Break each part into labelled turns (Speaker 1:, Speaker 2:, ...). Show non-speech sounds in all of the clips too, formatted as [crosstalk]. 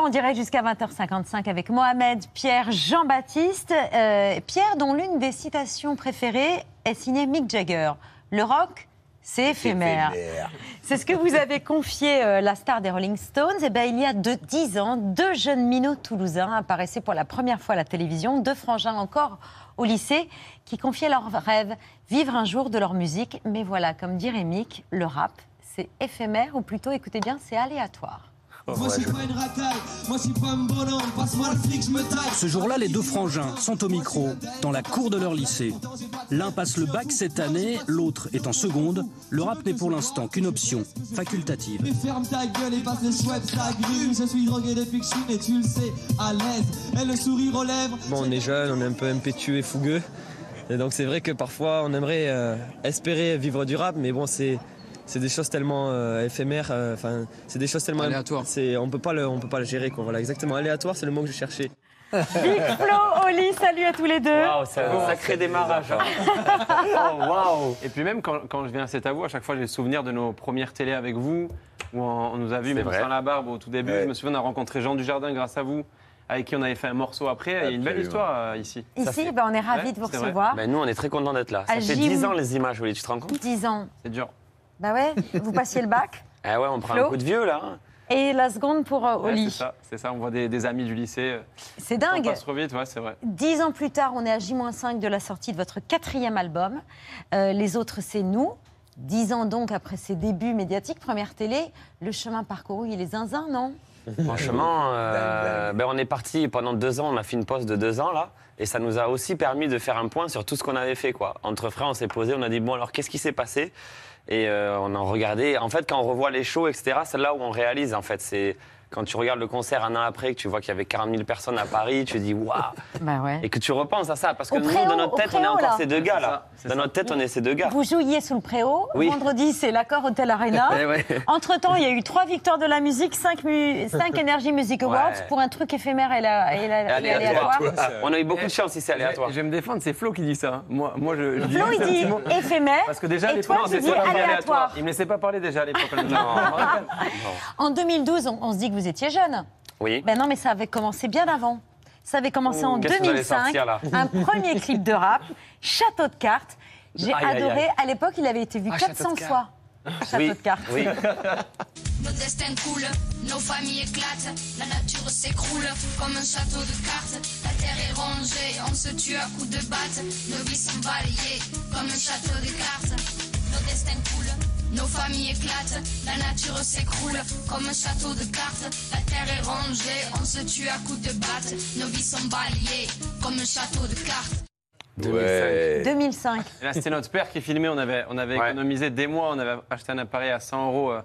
Speaker 1: en direct jusqu'à 20h55 avec Mohamed, Pierre, Jean-Baptiste. Euh, Pierre, dont l'une des citations préférées est signée Mick Jagger. Le rock, c'est éphémère. C'est ce que vous avez confié euh, la star des Rolling Stones. Et ben, il y a de 10 ans, deux jeunes minots toulousains apparaissaient pour la première fois à la télévision, deux frangins encore au lycée, qui confiaient leur rêve, vivre un jour de leur musique. Mais voilà, comme dirait Mick, le rap, c'est éphémère, ou plutôt, écoutez bien, c'est aléatoire.
Speaker 2: Moi je suis pas une racaille, moi je suis pas un bonhomme, passe-moi le fric, je me taille.
Speaker 3: Ce jour-là, les deux frangins sont au micro, dans la cour de leur lycée. L'un passe le bac cette année, l'autre est en seconde. Le rap n'est pour l'instant qu'une option facultative.
Speaker 2: Mais ferme ta gueule et passe le chouette, ça grume. Je suis drogué depuis que je suis né, tu le sais, à l'aise. Et le sourire aux lèvres.
Speaker 4: Bon, on est jeune, on est un peu impétueux et fougueux. Et donc c'est vrai que parfois on aimerait euh, espérer vivre du rap, mais bon, c'est c'est des choses tellement euh, éphémères. euh, Enfin, c'est des choses tellement
Speaker 5: Aléatoires.
Speaker 4: C'est on peut pas le on peut pas le gérer quoi. Voilà, exactement. Aléatoire, c'est le mot que je cherchais.
Speaker 1: Big Flo, Oli, salut à tous les deux.
Speaker 6: Waouh, c'est un sacré démarrage. hein. [laughs] Oh, Waouh Et puis même quand, quand je viens à cet avou, à chaque fois j'ai le souvenir de nos premières télés avec vous, où on, on nous a vus même
Speaker 7: vrai.
Speaker 6: sans la barbe au tout début.
Speaker 7: Ouais.
Speaker 6: Je me souviens, on a rencontré Jean Dujardin grâce à vous, avec qui on avait fait un morceau après. Il y a une belle histoire euh, ici.
Speaker 1: Ici, ben, on est ravis
Speaker 6: Ouais,
Speaker 1: de vous recevoir.
Speaker 6: Bah,
Speaker 7: Ben, nous, on est très contents d'être là. Ça
Speaker 1: À
Speaker 7: fait
Speaker 1: Gym.
Speaker 7: 10 ans les images, oui, tu te rends compte?
Speaker 1: 10 ans.
Speaker 6: C'est dur.
Speaker 1: Bah ouais, vous passiez le bac. [laughs]
Speaker 7: Ah ouais, on prend
Speaker 1: Flo
Speaker 7: un coup de vieux là. hein.
Speaker 1: Et la seconde pour euh,
Speaker 6: Ouais,
Speaker 1: Oli.
Speaker 6: c'est ça, c'est ça. On voit des, des amis du lycée. euh,
Speaker 1: C'est
Speaker 6: On
Speaker 1: dingue.
Speaker 6: passe trop vite, ouais, c'est vrai.
Speaker 1: Dix ans plus tard, on est à J-5 de la sortie de votre quatrième album. Euh, les autres, c'est nous. Dix ans donc après ses débuts médiatiques, première télé, le chemin parcouru, il est zinzin, non?
Speaker 7: Franchement, [laughs] euh, ben, on est parti pendant deux ans, on a fait une pause de deux ans là. Et ça nous a aussi permis de faire un point sur tout ce qu'on avait fait. Quoi. Entre frères, on s'est posé, on a dit, bon alors qu'est-ce qui s'est passé? Et euh, on a regardé. En fait, quand on revoit les shows, etc., c'est là où on réalise. En fait, c'est quand tu regardes le concert un an après, que tu vois qu'il y avait 40 000 personnes à Paris, tu te dis, waouh
Speaker 1: Bah ouais.
Speaker 7: Et que tu repenses à ça. Parce que
Speaker 1: Au
Speaker 7: nous,
Speaker 1: préau,
Speaker 7: dans notre tête, on est encore
Speaker 1: là.
Speaker 7: ces deux gars là.
Speaker 6: ça,
Speaker 7: Dans
Speaker 6: ça.
Speaker 7: notre tête, on est ces deux gars.
Speaker 1: Vous jouiez sous le préau.
Speaker 7: Oui.
Speaker 1: Vendredi, c'est l'accord Hotel Arena. [laughs]
Speaker 7: Eh ouais.
Speaker 1: Entre-temps, il y a eu trois victoires de la musique, cinq, mu- cinq Energy Music Awards
Speaker 7: Ouais.
Speaker 1: pour un truc éphémère et, la- et la- et
Speaker 7: Aléatoire.
Speaker 1: aléatoire.
Speaker 7: On a eu beaucoup de chance si c'est aléatoire.
Speaker 6: Je vais me défendre, c'est Flo qui dit ça. Moi, moi je,
Speaker 1: Flo, il dit éphémère.
Speaker 6: Parce que déjà, à
Speaker 1: Et
Speaker 6: l'époque,
Speaker 1: toi, tu dis aléatoire.
Speaker 6: Il me laissait pas parler déjà à l'époque. [laughs]
Speaker 1: En 2012, on, on se dit que vous étiez jeune.
Speaker 7: Oui.
Speaker 1: Ben non, mais ça avait commencé bien avant. Ça avait commencé en
Speaker 7: Qu'est-ce que vous allez
Speaker 1: 2005.
Speaker 7: sortir, là
Speaker 1: un premier clip de rap, Château de cartes. J'ai
Speaker 7: Aïe, aïe,
Speaker 1: adoré.
Speaker 7: aïe.
Speaker 1: À l'époque, il avait été vu
Speaker 7: Ah,
Speaker 1: 400
Speaker 7: Château de
Speaker 1: fois. Château
Speaker 7: Oui.
Speaker 1: de cartes.
Speaker 7: Oui. [laughs]
Speaker 8: Nos destins coulent, nos familles éclatent, la nature s'écroule comme un château de cartes. La terre est rongée, on se tue à coups de batte, nos vies sont balayées comme un château de cartes. Nos destins coulent, nos familles éclatent, la nature s'écroule comme un château de cartes. La terre est rongée, on se tue à coups de batte, nos vies sont balayées comme un château de cartes.
Speaker 7: Ouais.
Speaker 1: 2005.
Speaker 6: Et là, c'était notre père qui filmait. On avait, on avait
Speaker 7: Ouais.
Speaker 6: économisé des mois. On avait acheté un appareil à 100 euros. euh,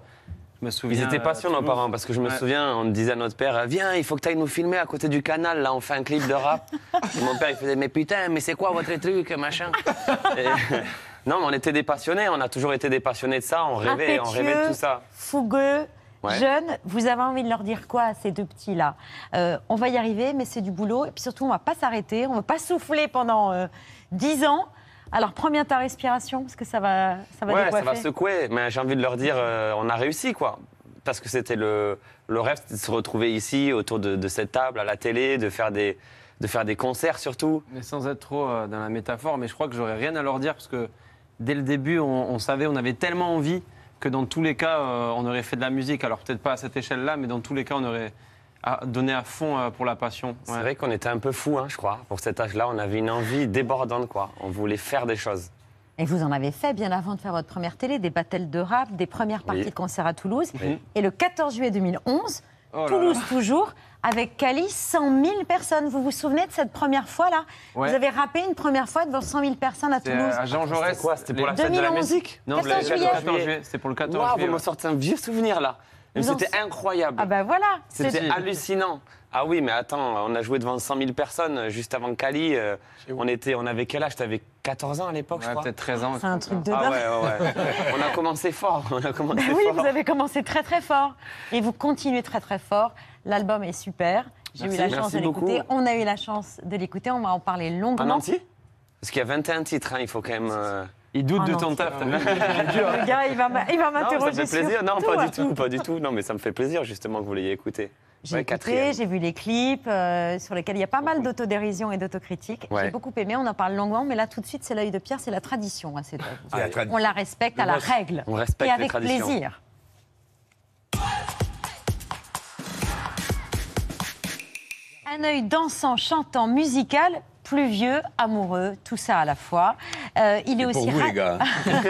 Speaker 6: Je me souviens.
Speaker 7: Ils étaient
Speaker 6: euh,
Speaker 7: patients, nos parents, parce que je me
Speaker 6: Ouais.
Speaker 7: souviens, on disait à notre père Viens, il faut que tu ailles nous filmer à côté du canal, là, on fait un clip de rap. [laughs] Et mon père, il faisait Mais putain, mais c'est quoi votre truc, machin? Et- [laughs] Non, mais on était des passionnés, on a toujours été des passionnés de ça, on rêvait, on rêvait de tout ça.
Speaker 1: fougueux,
Speaker 7: Ouais.
Speaker 1: jeune. Vous avez envie de leur dire quoi à ces deux petits-là Euh, On va y arriver, mais c'est du boulot. Et puis surtout, on va pas s'arrêter. On va pas souffler pendant euh, 10 ans. Alors, prends bien ta respiration, parce que ça va, ça va
Speaker 7: Ouais, ça va secouer, mais j'ai envie de leur dire euh, On a réussi, quoi. Parce que c'était le, le rêve, c'était de se retrouver ici, autour de, de cette table, à la télé, de faire des, de faire des concerts surtout.
Speaker 6: Mais sans être trop euh, dans la métaphore, mais je crois que j'aurais rien à leur dire parce que dès le début, on, on savait, on avait tellement envie que dans tous les cas, euh, on aurait fait de la musique. Alors peut-être pas à cette échelle-là, mais dans tous les cas, on aurait donné à fond euh, pour la passion.
Speaker 7: C'est vrai qu'on était un peu fous, hein, je crois. Pour cet âge-là, on avait une envie débordante, quoi. On voulait faire des choses.
Speaker 1: Et vous en avez fait bien avant de faire votre première télé, des battles de rap, des premières parties
Speaker 7: Oui.
Speaker 1: de concert à Toulouse.
Speaker 7: Oui.
Speaker 1: Et le 14 juillet 2011,
Speaker 6: Oh là
Speaker 1: Toulouse
Speaker 6: là.
Speaker 1: toujours, avec Cali, 100 000 personnes. Vous vous souvenez de cette première fois-là?
Speaker 6: Ouais.
Speaker 1: Vous avez rappé une première fois devant 100 000 personnes à
Speaker 6: C'est
Speaker 1: Toulouse.
Speaker 6: à Jean Jaurès.
Speaker 7: C'était quoi? C'était pour la fête de la
Speaker 1: 2011.
Speaker 7: musique?
Speaker 6: Non,
Speaker 1: 14
Speaker 6: le
Speaker 1: juillet.
Speaker 6: 14 juillet. C'était pour le 14
Speaker 7: Waouh,
Speaker 6: juillet.
Speaker 7: vous me sortez un vieux souvenir là. C'était incroyable.
Speaker 1: Ah ben voilà
Speaker 7: C'était
Speaker 1: c'est-
Speaker 7: hallucinant. Ah oui, mais attends, on a joué devant 100 000 personnes euh, juste avant Cali. euh, on, était, on avait quel âge? T'avais 14 ans à l'époque, je
Speaker 6: Ouais,
Speaker 7: crois
Speaker 6: peut-être 13 ans.
Speaker 1: C'est un truc de
Speaker 7: Ah
Speaker 1: dingue.
Speaker 7: ouais, ouais, ouais. [laughs] on a commencé fort. On a commencé
Speaker 1: Ben oui,
Speaker 7: fort.
Speaker 1: vous avez commencé très très fort. Et vous continuez très très fort. L'album est super. J'ai eu la chance
Speaker 7: merci
Speaker 1: de l'écouter.
Speaker 7: beaucoup.
Speaker 1: On a eu la chance de l'écouter. On va en parler
Speaker 7: En
Speaker 1: longuement.
Speaker 7: entier? Parce qu'il y a 21 titres, hein, il faut quand même. euh,
Speaker 6: Il doute
Speaker 1: En
Speaker 6: de
Speaker 1: entier.
Speaker 6: ton taf. t'as vu [laughs]
Speaker 1: Le gars, il va m'a- il va
Speaker 7: Non, ça
Speaker 1: m'interroger
Speaker 7: me fait plaisir. Non,
Speaker 1: tout.
Speaker 7: pas du tout, pas du tout. Non, mais ça me fait plaisir justement que vous l'ayez écouté.
Speaker 9: J'ai
Speaker 10: Ouais,
Speaker 9: écouté,
Speaker 10: quatrième.
Speaker 9: j'ai vu les clips euh, sur lesquels il y a pas mal d'autodérision et d'autocritique.
Speaker 10: Ouais.
Speaker 9: J'ai beaucoup aimé, on en parle longuement, mais là tout de suite c'est l'œil de Pierre, c'est la tradition cette œuvre.
Speaker 11: C'est la.
Speaker 9: On la respecte à la règle
Speaker 10: on respecte
Speaker 9: et
Speaker 10: les
Speaker 9: avec
Speaker 10: traditions.
Speaker 9: plaisir. Un œil dansant, chantant, musical, pluvieux, amoureux, tout ça à la fois. Euh, il, est
Speaker 11: pour
Speaker 9: aussi
Speaker 11: vous,
Speaker 9: ra-
Speaker 11: les gars.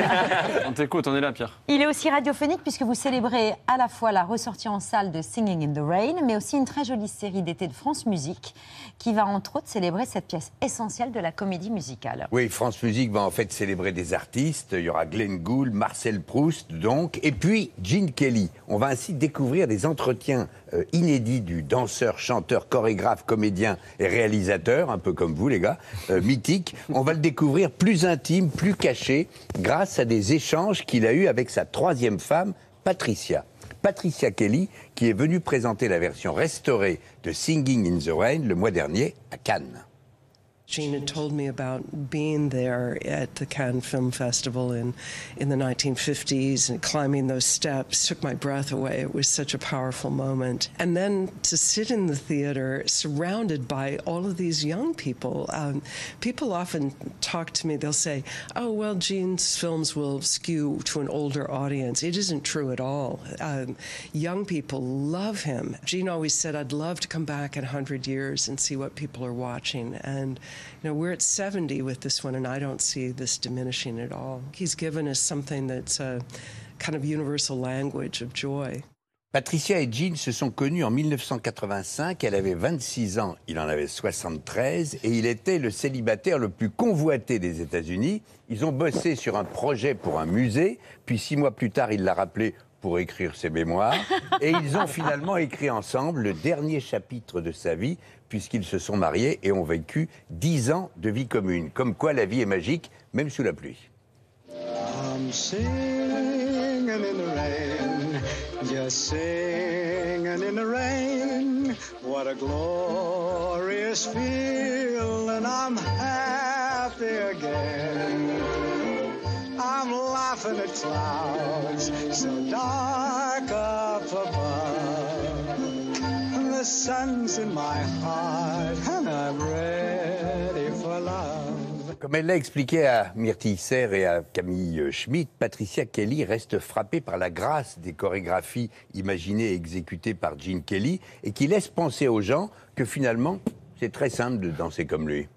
Speaker 11: [laughs]
Speaker 12: On t'écoute, on est là, Pierre.
Speaker 9: il est aussi radiophonique puisque vous célébrez à la fois la ressortie en salle de Singing in the Rain, mais aussi une très jolie série d'été de France Musique qui va entre autres célébrer cette pièce essentielle de la comédie musicale.
Speaker 11: Oui, France Musique va en fait célébrer des artistes. Il y aura Glenn Gould, Marcel Proust, donc, et puis Gene Kelly. On va ainsi découvrir des entretiens euh, inédits du danseur, chanteur, chorégraphe, comédien et réalisateur, un peu comme vous les gars, euh, [laughs] mythique. On va le découvrir plus intime, plus caché, grâce à des échanges qu'il a eus avec sa troisième femme, Patricia. Patricia Kelly, qui est venue présenter la version restaurée de Singing in the Rain le mois dernier à Cannes.
Speaker 13: Jean had told me about being there at the Cannes Film Festival in, in the 1950s and climbing those steps took my breath away. It was such a powerful moment. And then to sit in the theater surrounded by all of these young people. Um, people often talk to me, they'll say, oh, well, Jean's films will skew to an older audience. It isn't true at all. Um, young people love him. Jean always said, I'd love to come back in 100 years and see what people are watching. And, you know, we're at 70 with this one, and I don't see this diminishing at all. He's given us something that's a kind of universal language of joy.
Speaker 11: Patricia et Jean se sont connus en 1985. Elle avait 26 ans, il en avait 73 et il était le célibataire le plus convoité des États-Unis. Ils ont bossé sur un projet pour un musée, puis six mois plus tard, il l'a rappelé pour écrire ses mémoires. Et ils ont finalement écrit ensemble le dernier chapitre de sa vie, puisqu'ils se sont mariés et ont vécu dix ans de vie commune. Comme quoi la vie est magique, même sous la pluie.
Speaker 14: I'm singing in the rain, just singing in the rain. What a glorious feeling, I'm happy again. I'm laughing at clouds so dark up above.
Speaker 11: Comme elle l'a expliqué à Myrtille Isser et à Camille Schmitt, Patricia Kelly reste frappée par la grâce des chorégraphies imaginées et exécutées par Gene Kelly et qui laisse penser aux gens que finalement, c'est très simple de danser comme lui.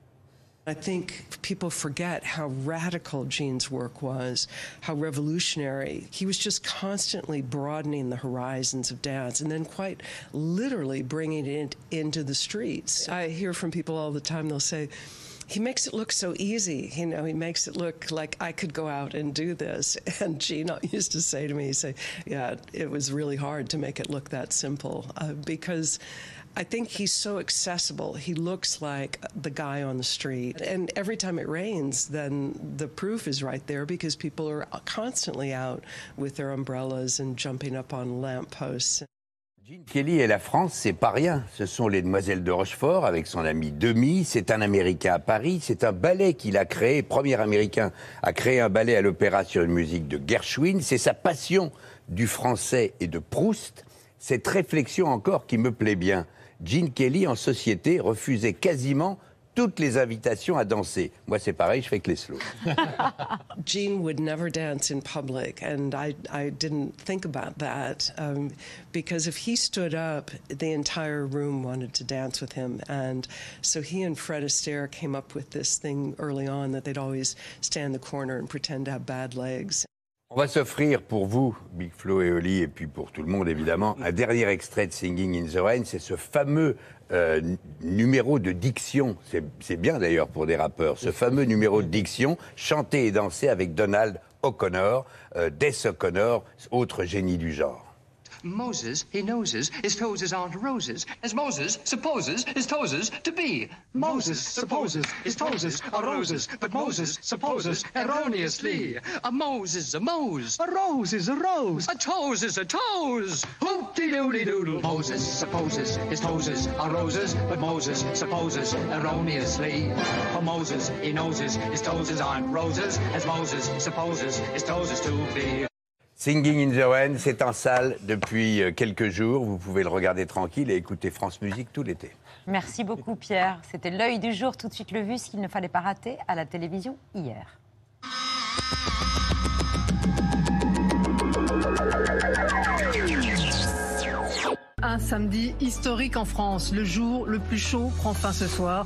Speaker 13: I think people forget how radical Gene's work was, how revolutionary. He was just constantly broadening the horizons of dance and then quite literally bringing it into the streets. I hear from people all the time, they'll say, he makes it look so easy. You know, he makes it look like I could go out and do this. [laughs] And Gene [laughs] used to say to me, say, yeah, it was really hard to make it look that simple uh, because I think he's so accessible. He looks like the guy on the street. And every time it rains, then the proof is right there because people are constantly out with their umbrellas and jumping up on lampposts.
Speaker 11: Gene Kelly et la France, c'est pas rien. Ce sont les Demoiselles de Rochefort avec son ami Demi. C'est un Américain à Paris. C'est un ballet qu'il a créé. Premier Américain à créer un ballet à l'opéra sur une musique de Gershwin. C'est sa passion du français et de Proust. Cette réflexion encore qui me plaît bien. Gene Kelly, en société, refusait quasiment toutes les invitations à danser. Moi, c'est pareil, je fais que les slows. [laughs]
Speaker 13: Gene would never dance in public, and I, I didn't think about that um, because if he stood up, the entire room wanted to dance with him. And so he and Fred Astaire came up with this thing early on that they'd always stand in the corner and pretend to have bad legs.
Speaker 11: On va s'offrir pour vous, Big Flo et Oli, et puis pour tout le monde évidemment, un dernier extrait de Singing in the Rain. C'est ce fameux euh, numéro de diction. C'est c'est bien d'ailleurs pour des rappeurs. Ce fameux numéro de diction, chanté et dansé avec Donald O'Connor, euh, Des O'Connor, autre génie du genre.
Speaker 3: Moses, he noses, his toes aren't roses, as Moses supposes his toes to be. Moses supposes his toes are roses, but Moses supposes erroneously. A Moses, a Mose. A rose is a rose. A toes is a toes. Hoop-de-doodle-doodle. Moses supposes his toes are roses, but Moses supposes erroneously. For Moses, he noses his toes aren't roses, as Moses supposes his toes to be.
Speaker 11: Singing in the Rain, c'est en salle depuis euh, quelques jours. Vous pouvez le regarder tranquille et écouter France Musique tout l'été.
Speaker 1: Merci beaucoup Pierre. C'était l'œil du jour, tout de suite le vu, ce qu'il ne fallait pas rater à la télévision hier.
Speaker 15: Un samedi historique en France. Le jour le plus chaud prend fin ce soir.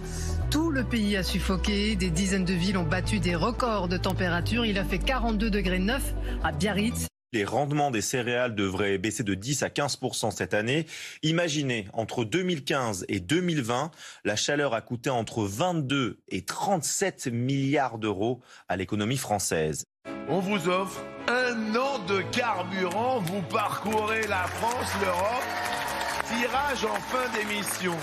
Speaker 15: Tout le pays a suffoqué. Des dizaines de villes ont battu des records de température. Il a fait 42 degrés 9 à Biarritz.
Speaker 16: Les rendements des céréales devraient baisser de 10 à 15% cette année. Imaginez, entre 2015 et 2020, la chaleur a coûté entre 22 et 37 milliards d'euros à l'économie française.
Speaker 17: On vous offre un an de carburant. Vous parcourez la France, l'Europe. Tirage en fin d'émission.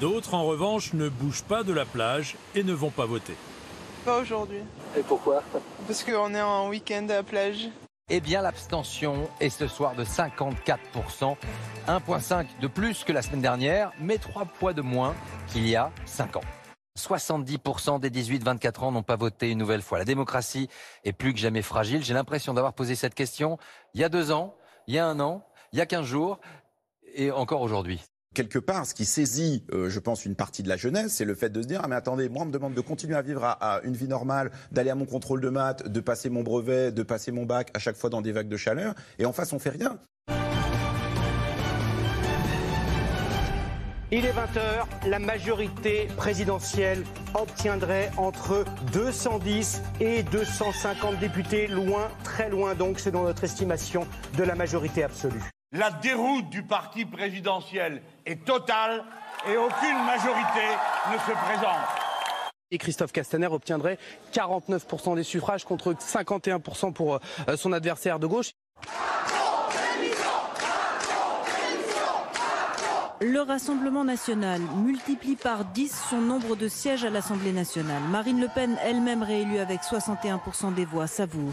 Speaker 18: D'autres, en revanche, ne bougent pas de la plage et ne vont pas voter.
Speaker 19: Pas aujourd'hui.
Speaker 20: Et pourquoi?
Speaker 19: Parce qu'on est en week-end à la plage.
Speaker 21: Eh bien, l'abstention est ce soir de 54%, 1,5 de plus que la semaine dernière, mais 3 poids de moins qu'il y a 5 ans. 70% des 18-24 ans n'ont pas voté une nouvelle fois. La démocratie est plus que jamais fragile. J'ai l'impression d'avoir posé cette question il y a deux ans, il y a un an, il y a 15 jours et encore aujourd'hui.
Speaker 22: Quelque part, ce qui saisit, euh, je pense, une partie de la jeunesse, c'est le fait de se dire ah mais attendez, moi on me demande de continuer à vivre à, une vie normale, d'aller à mon contrôle de maths, de passer mon brevet, de passer mon bac à chaque fois dans des vagues de chaleur, et en face on fait rien.
Speaker 3: Il est 20h, la majorité présidentielle obtiendrait entre 210 et 250 députés, loin, très loin donc, c'est dans notre estimation de la majorité absolue.
Speaker 17: La déroute du parti présidentiel est totale et aucune majorité ne se présente.
Speaker 3: Et Christophe Castaner obtiendrait 49% des suffrages contre 51% pour euh, son adversaire de gauche.
Speaker 23: Le Rassemblement national multiplie par 10 son nombre de sièges à l'Assemblée nationale. Marine Le Pen, elle-même réélue avec 61% des voix, savoure.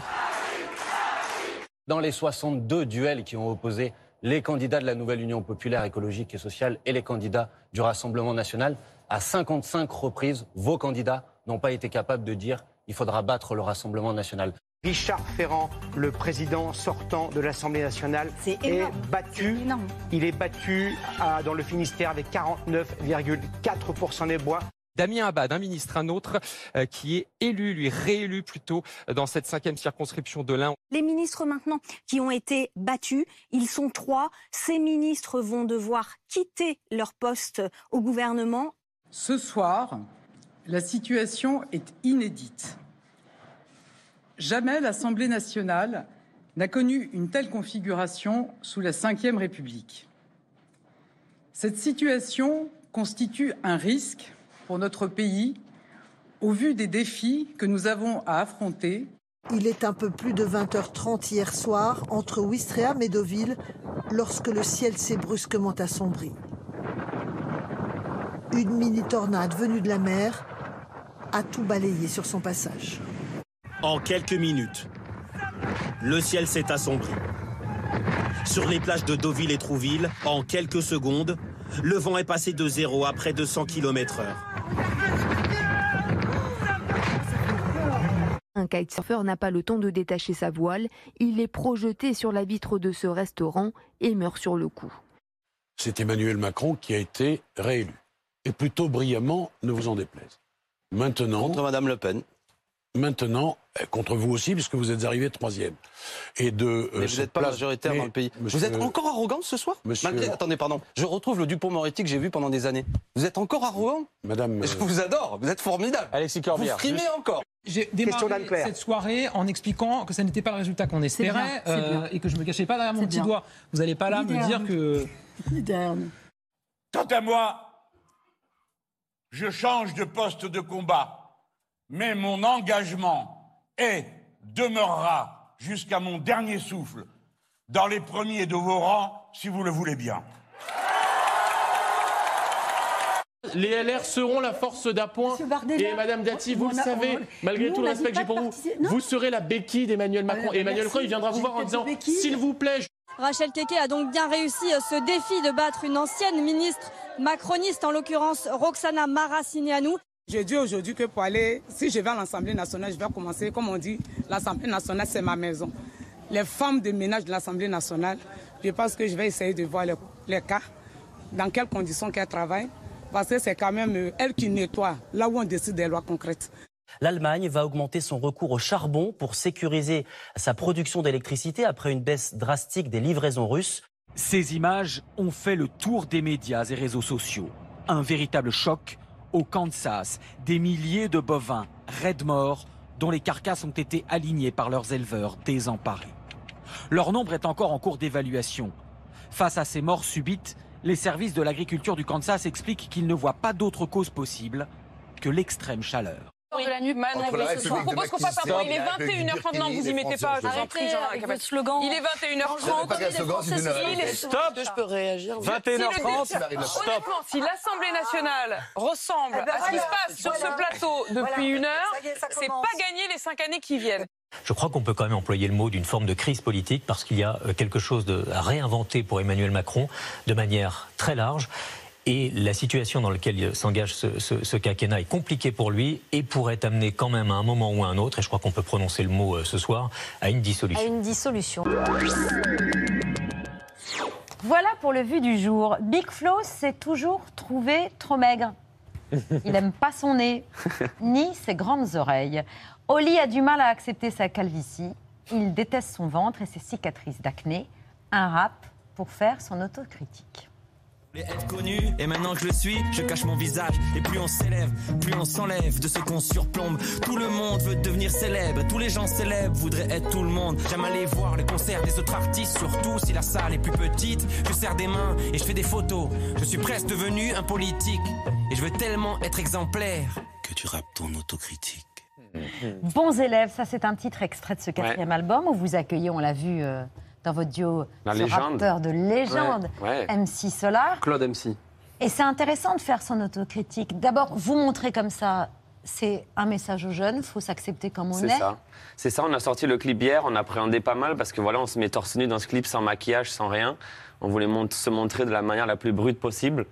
Speaker 24: Dans les 62 duels qui ont opposé les candidats de la nouvelle Union populaire écologique et sociale et les candidats du Rassemblement national, à 55 reprises, vos candidats n'ont pas été capables de dire il faudra battre le Rassemblement national.
Speaker 3: Richard Ferrand, le président sortant de l'Assemblée nationale, est,
Speaker 23: énorme.
Speaker 3: battu. Il est battu à- dans le Finistère avec 49,4% des voix.
Speaker 25: Damien Abad, un ministre, un autre, euh, qui est élu, lui réélu plutôt, euh, dans cette cinquième circonscription de l'Ain.
Speaker 26: Les ministres maintenant qui ont été battus, ils sont trois. Ces ministres vont devoir quitter leur poste au gouvernement.
Speaker 27: Ce soir, la situation est inédite. Jamais l'Assemblée nationale n'a connu une telle configuration sous la Ve République. Cette situation constitue un risque pour notre pays au vu des défis que nous avons à affronter
Speaker 2: Il est un peu plus de 20h30 hier soir entre Ouistreham et Deauville lorsque le ciel s'est brusquement assombri. Une mini-tornade venue de la mer a tout balayé sur son passage.
Speaker 28: En quelques minutes, le ciel s'est assombri. Sur les plages de Deauville et Trouville, en quelques secondes, le vent est passé de 0 à près de 100 km/h.
Speaker 29: Un kitesurfer n'a pas le temps de détacher sa voile. Il est projeté sur la vitre de ce restaurant et meurt sur le coup.
Speaker 30: C'est Emmanuel Macron qui a été réélu. Et plutôt brillamment, ne vous en déplaise. Maintenant. Contre Madame Le Pen. Maintenant, eh, contre vous aussi, puisque vous êtes arrivé troisième. Et de. euh,
Speaker 31: Mais vous n'êtes pas
Speaker 30: place-
Speaker 31: majoritaire
Speaker 30: Mais,
Speaker 31: dans le pays.
Speaker 30: monsieur-
Speaker 31: Vous êtes encore arrogant ce soir?
Speaker 30: Monsieur-
Speaker 31: Malgré- Attendez, pardon. Je retrouve le Dupont-Moretti que j'ai vu pendant des années. Vous êtes encore arrogant?
Speaker 30: Madame.
Speaker 31: Je vous adore. Vous êtes formidable. Alexis Corbière. Vous frimez encore.
Speaker 32: J'ai
Speaker 31: Question
Speaker 32: démarré cette soirée en expliquant que ça n'était pas le résultat qu'on espérait euh, et que je me cachais pas derrière mon petit
Speaker 31: bien.
Speaker 32: doigt. Vous n'allez pas là me dire que
Speaker 17: Quant à moi, je change de poste de combat, mais mon engagement est, demeurera jusqu'à mon dernier souffle, dans les premiers de vos rangs, si vous le voulez bien.
Speaker 33: Les LR seront la force d'appoint. Et Madame Dati, vous
Speaker 34: on
Speaker 33: le
Speaker 34: a-
Speaker 33: savez,
Speaker 34: on-
Speaker 33: malgré
Speaker 34: nous,
Speaker 33: tout le respect que j'ai pour vous,
Speaker 34: non.
Speaker 33: vous serez la béquille d'Emmanuel Macron.
Speaker 34: Ah,
Speaker 33: Et Emmanuel. Macron, il viendra vous voir en disant. S'il vous plaît, je-
Speaker 35: Rachel Keke a donc bien réussi euh, ce défi de battre une ancienne ministre macroniste, en l'occurrence Roxana Maracineanu.
Speaker 36: Je dis aujourd'hui que pour aller, si je vais à l'Assemblée nationale, je vais commencer, comme on dit, l'Assemblée nationale, c'est ma maison. Les femmes de ménage de l'Assemblée nationale, je pense que je vais essayer de voir les, les cas, dans quelles conditions qu'elles travaillent, parce que c'est quand même euh, elles qui nettoient là où on décide des lois concrètes.
Speaker 37: L'Allemagne va augmenter son recours au charbon pour sécuriser sa production d'électricité après une baisse drastique des livraisons russes.
Speaker 21: Ces images ont fait le tour des médias et réseaux sociaux. Un véritable choc au Kansas. Des milliers de bovins, raides morts, dont les carcasses ont été alignées par leurs éleveurs désemparés. Leur nombre est encore en cours d'évaluation. Face à ces morts subites, les services de l'agriculture du Kansas expliquent qu'ils ne voient pas d'autre cause possible que l'extrême chaleur.
Speaker 38: De la nuit,
Speaker 11: Entre la
Speaker 38: ce soir.
Speaker 11: République de
Speaker 38: propose qu'on passe un
Speaker 11: Pakistan
Speaker 38: point. Il est
Speaker 11: et la République
Speaker 38: 21h30.
Speaker 11: du
Speaker 38: Non,
Speaker 11: Kenya,
Speaker 38: vous y mettez pas. Je vous en prie. Jean- slogan. Il est 21h30.
Speaker 11: C'est pas qu'un slogan, c'est une
Speaker 38: Il est
Speaker 11: Stop.
Speaker 38: Je peux réagir.
Speaker 11: 21h30.
Speaker 38: Honnêtement, si l'Assemblée nationale ressemble à ce qui se passe sur ce plateau depuis une heure, c'est pas gagné les cinq années qui viennent.
Speaker 39: Je crois qu'on peut quand même employer le mot d'une forme de crise politique parce qu'il y a euh, quelque chose de, à réinventer pour Emmanuel Macron de manière très large. Et la situation dans laquelle s'engage ce, ce- quinquennat est compliquée pour lui et pourrait amener quand même à un moment ou à un autre, et je crois qu'on peut prononcer le mot euh, ce soir, à une dissolution.
Speaker 1: À une dissolution. Voilà pour le vu du jour. Big Flo s'est toujours trouvé trop maigre. Il n'aime pas son nez, ni ses grandes oreilles. Oli a du mal à accepter sa calvitie. Il déteste son ventre et ses cicatrices d'acné. Un rap pour faire son autocritique.
Speaker 4: Voulais être connu et maintenant que je le suis, je cache mon visage et plus on s'élève, plus on s'enlève de ce qu'on surplombe. Tout le monde veut devenir célèbre, tous les gens célèbres voudraient être tout le monde. J'aime aller voir les concerts des autres artistes, surtout si la salle est plus petite. Je serre des mains et je fais des photos. Je suis presque devenu un politique et je veux tellement être exemplaire que tu rappes ton autocritique.
Speaker 1: Bons élèves, ça c'est un titre extrait de ce quatrième album où vous accueillez, on l'a vu euh, dans votre duo,
Speaker 7: La
Speaker 1: ce
Speaker 7: légende.
Speaker 1: rappeur de légende,
Speaker 7: Ouais, ouais.
Speaker 1: MC Solar.
Speaker 7: Claude MC.
Speaker 1: Et c'est intéressant de faire son autocritique. D'abord, vous montrer comme ça, c'est un message aux jeunes, il faut s'accepter comme on
Speaker 7: C'est
Speaker 1: est.
Speaker 7: ça. C'est ça, on a sorti le clip hier, on appréhendait pas mal parce que voilà, on se met torse nu dans ce clip sans maquillage, sans rien. On voulait mont- se montrer de la manière la plus brute possible.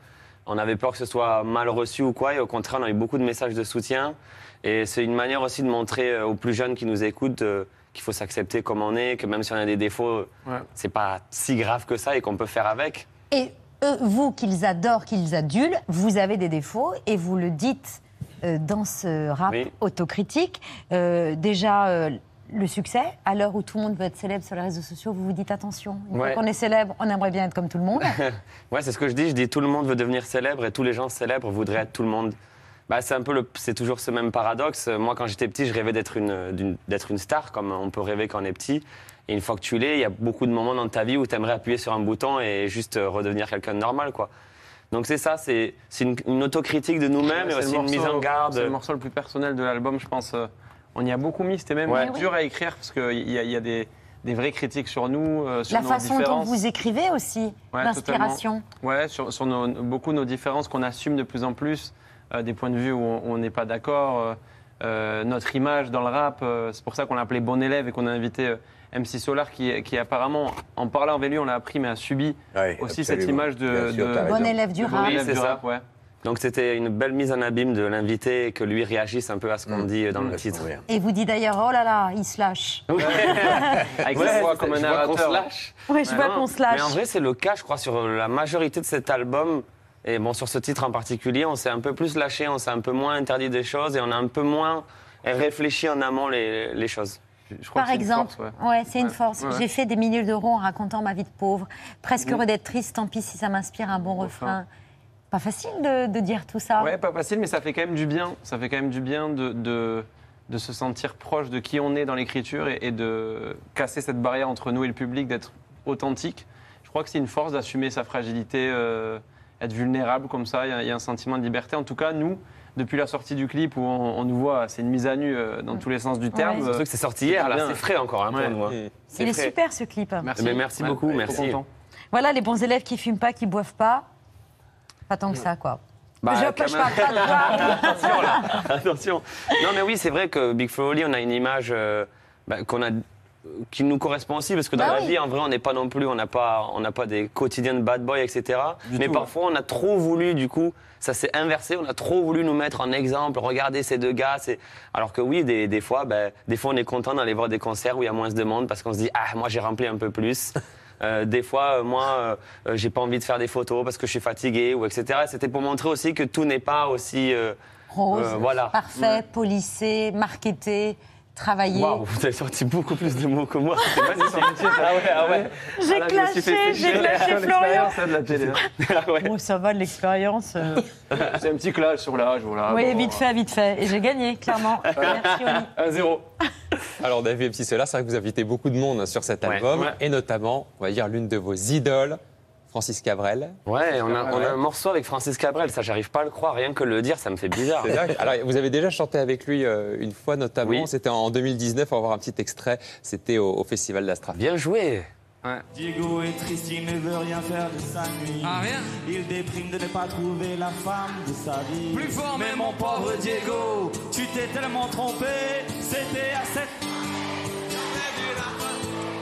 Speaker 7: On avait peur que ce soit mal reçu ou quoi, et au contraire, on a eu beaucoup de messages de soutien. Et c'est une manière aussi de montrer euh, aux plus jeunes qui nous écoutent euh, qu'il faut s'accepter comme on est, que même si on a des défauts, c'est pas si grave que ça et qu'on peut faire avec.
Speaker 1: Et eux, vous, qu'ils adorent, qu'ils adulent, vous avez des défauts et vous le dites euh, dans ce rap
Speaker 7: Oui.
Speaker 1: autocritique. Euh, déjà, euh, le succès, à l'heure où tout le monde veut être célèbre sur les réseaux sociaux, vous vous dites attention, une
Speaker 7: Ouais.
Speaker 1: fois qu'on est célèbre, on aimerait bien être comme tout le monde. [laughs]
Speaker 7: ouais, c'est ce que je dis. Je dis tout le monde veut devenir célèbre et tous les gens célèbres voudraient être tout le monde. Bah, c'est un peu le, c'est toujours ce même paradoxe. Moi, quand j'étais petit, je rêvais d'être une, d'une- d'être une star, comme on peut rêver quand on est petit. Et une fois que tu l'es, il y a beaucoup de moments dans ta vie où tu aimerais appuyer sur un bouton et juste euh, redevenir quelqu'un de normal, quoi. Donc c'est ça, c'est, c'est une, une autocritique de nous-mêmes et aussi une mise en garde.
Speaker 6: C'est le morceau le plus personnel de l'album, je pense. Euh, On y a beaucoup mis, c'était même
Speaker 7: Ouais.
Speaker 6: dur à écrire parce qu'il y y a des, des vraies critiques sur nous, euh, sur
Speaker 1: La
Speaker 6: nos
Speaker 1: façon dont vous écrivez aussi,
Speaker 6: Ouais,
Speaker 1: l'inspiration.
Speaker 6: totalement. Ouais, sur, sur nos- beaucoup nos différences qu'on assume de plus en plus, euh, des points de vue où on n'est pas d'accord, euh, euh, notre image dans le rap. euh, c'est pour ça qu'on l'a appelé bon élève et qu'on a invité euh, MC Solar qui, qui apparemment, en parlant avec lui, on l'a appris, mais a subi aussi cette image de,
Speaker 7: sûr.
Speaker 1: Bon élève du rap.
Speaker 6: élève
Speaker 7: Oui,
Speaker 6: du
Speaker 7: c'est
Speaker 6: rap,
Speaker 7: ça.
Speaker 6: ouais.
Speaker 7: Donc c'était une belle mise en abîme de l'invité et que lui réagisse un peu à ce qu'on dit dans le titre.
Speaker 1: Et vous dites d'ailleurs, oh là là, il se lâche. [laughs]
Speaker 6: Avec
Speaker 7: Ouais,
Speaker 6: sa voix comme un
Speaker 7: je vois qu'on
Speaker 6: narrateur.
Speaker 7: se lâche.
Speaker 1: Ouais, je vois qu'on se lâche.
Speaker 7: Mais en vrai, c'est le cas, je crois, sur la majorité de cet album. Et bon, sur ce titre en particulier, on s'est un peu plus lâché, on s'est un peu moins interdit des choses et on a un peu moins réfléchi en amont les, les choses.
Speaker 1: Par exemple, ouais, c'est une force.
Speaker 7: Ouais, ouais.
Speaker 1: J'ai fait des milliers d'euros en racontant ma vie de pauvre. Presque
Speaker 6: Mm.
Speaker 1: heureux d'être triste, tant pis si ça m'inspire un bon refrain. Pas facile de, de dire tout ça.
Speaker 6: Ouais, pas facile, mais ça fait quand même du bien. Ça fait quand même du bien de, de, de se sentir proche de qui on est dans l'écriture et, et de casser cette barrière entre nous et le public, d'être authentique. Je crois que c'est une force d'assumer sa fragilité, euh, être vulnérable comme ça. Il y, a, il y a un sentiment de liberté. En tout cas, nous, depuis la sortie du clip où on, on nous voit, c'est une mise à nu euh, dans tous les sens du terme.
Speaker 1: Ouais.
Speaker 7: Surtout que c'est sorti hier, là, c'est frais encore hein, pour
Speaker 6: Ouais.
Speaker 7: nous. hein.
Speaker 1: Il est super ce clip.
Speaker 7: Mais merci
Speaker 6: Ouais,
Speaker 7: beaucoup, merci.
Speaker 1: Voilà, les bons élèves qui fument pas, qui boivent pas. Pas tant que ça, quoi.
Speaker 7: Bah,
Speaker 1: je je
Speaker 7: même.
Speaker 1: parle pas de. [laughs]
Speaker 7: Attention là, attention. Non mais oui, c'est vrai que Big Flo Oli, on a une image euh, bah, qu'on a qui nous correspond aussi parce que dans
Speaker 1: Bah
Speaker 7: la
Speaker 1: oui.
Speaker 7: vie en vrai on n'est pas non plus on n'a pas on n'a pas des quotidiens de bad boy etc
Speaker 6: Du
Speaker 7: mais
Speaker 6: tout,
Speaker 7: parfois on a trop voulu du coup ça s'est inversé on a trop voulu nous mettre en exemple regardez ces deux gars c'est alors que oui des, des fois ben, des fois on est content d'aller voir des concerts où il y a moins de monde parce qu'on se dit ah moi j'ai rempli un peu plus [laughs] Euh, des fois, euh, moi, euh, euh, j'ai pas envie de faire des photos parce que je suis fatigué ou etc. C'était pour montrer aussi que tout n'est pas aussi euh,
Speaker 1: Rose,
Speaker 7: euh, voilà.
Speaker 1: parfait, polissé, marketé, travaillé.
Speaker 7: Waouh, vous avez sorti beaucoup plus de mots que moi. [laughs] Magnifique. ah ouais, ah ouais.
Speaker 1: J'ai
Speaker 7: Ah
Speaker 1: clashé, j'ai clashé Florian.
Speaker 6: L'expérience, hein, de la télé. [laughs]
Speaker 7: Ah ouais.
Speaker 1: Ça va de l'expérience. euh. [laughs]
Speaker 6: C'est un petit clash sur l'âge, voilà.
Speaker 1: oui,
Speaker 6: Bon,
Speaker 1: vite fait, vite fait. Et j'ai gagné, clairement. Merci, Oli.
Speaker 6: 1-0.
Speaker 25: Alors, on a vu MC Solar, c'est vrai que vous invitez beaucoup de monde sur cet album,
Speaker 7: ouais.
Speaker 25: et notamment, on va dire, l'une de vos idoles, Francis Cabrel.
Speaker 7: Ouais, on a, on a
Speaker 25: Ouais.
Speaker 7: un morceau avec Francis Cabrel, ça j'arrive pas à le croire, rien que le dire, ça me fait bizarre.
Speaker 25: Alors, vous avez déjà chanté avec lui euh, une fois, notamment.
Speaker 7: Oui.
Speaker 25: C'était en 2019. On va voir un petit extrait. C'était au, au Festival d'Astra.
Speaker 7: Bien joué.
Speaker 4: Diego est triste, il ne veut rien faire de sa nuit.
Speaker 33: Ah, rien
Speaker 4: Il déprime de ne pas trouver la femme de sa vie.
Speaker 33: Plus fort,
Speaker 4: Mais mon pauvre Diego, tu t'es tellement trompé, c'était à cette.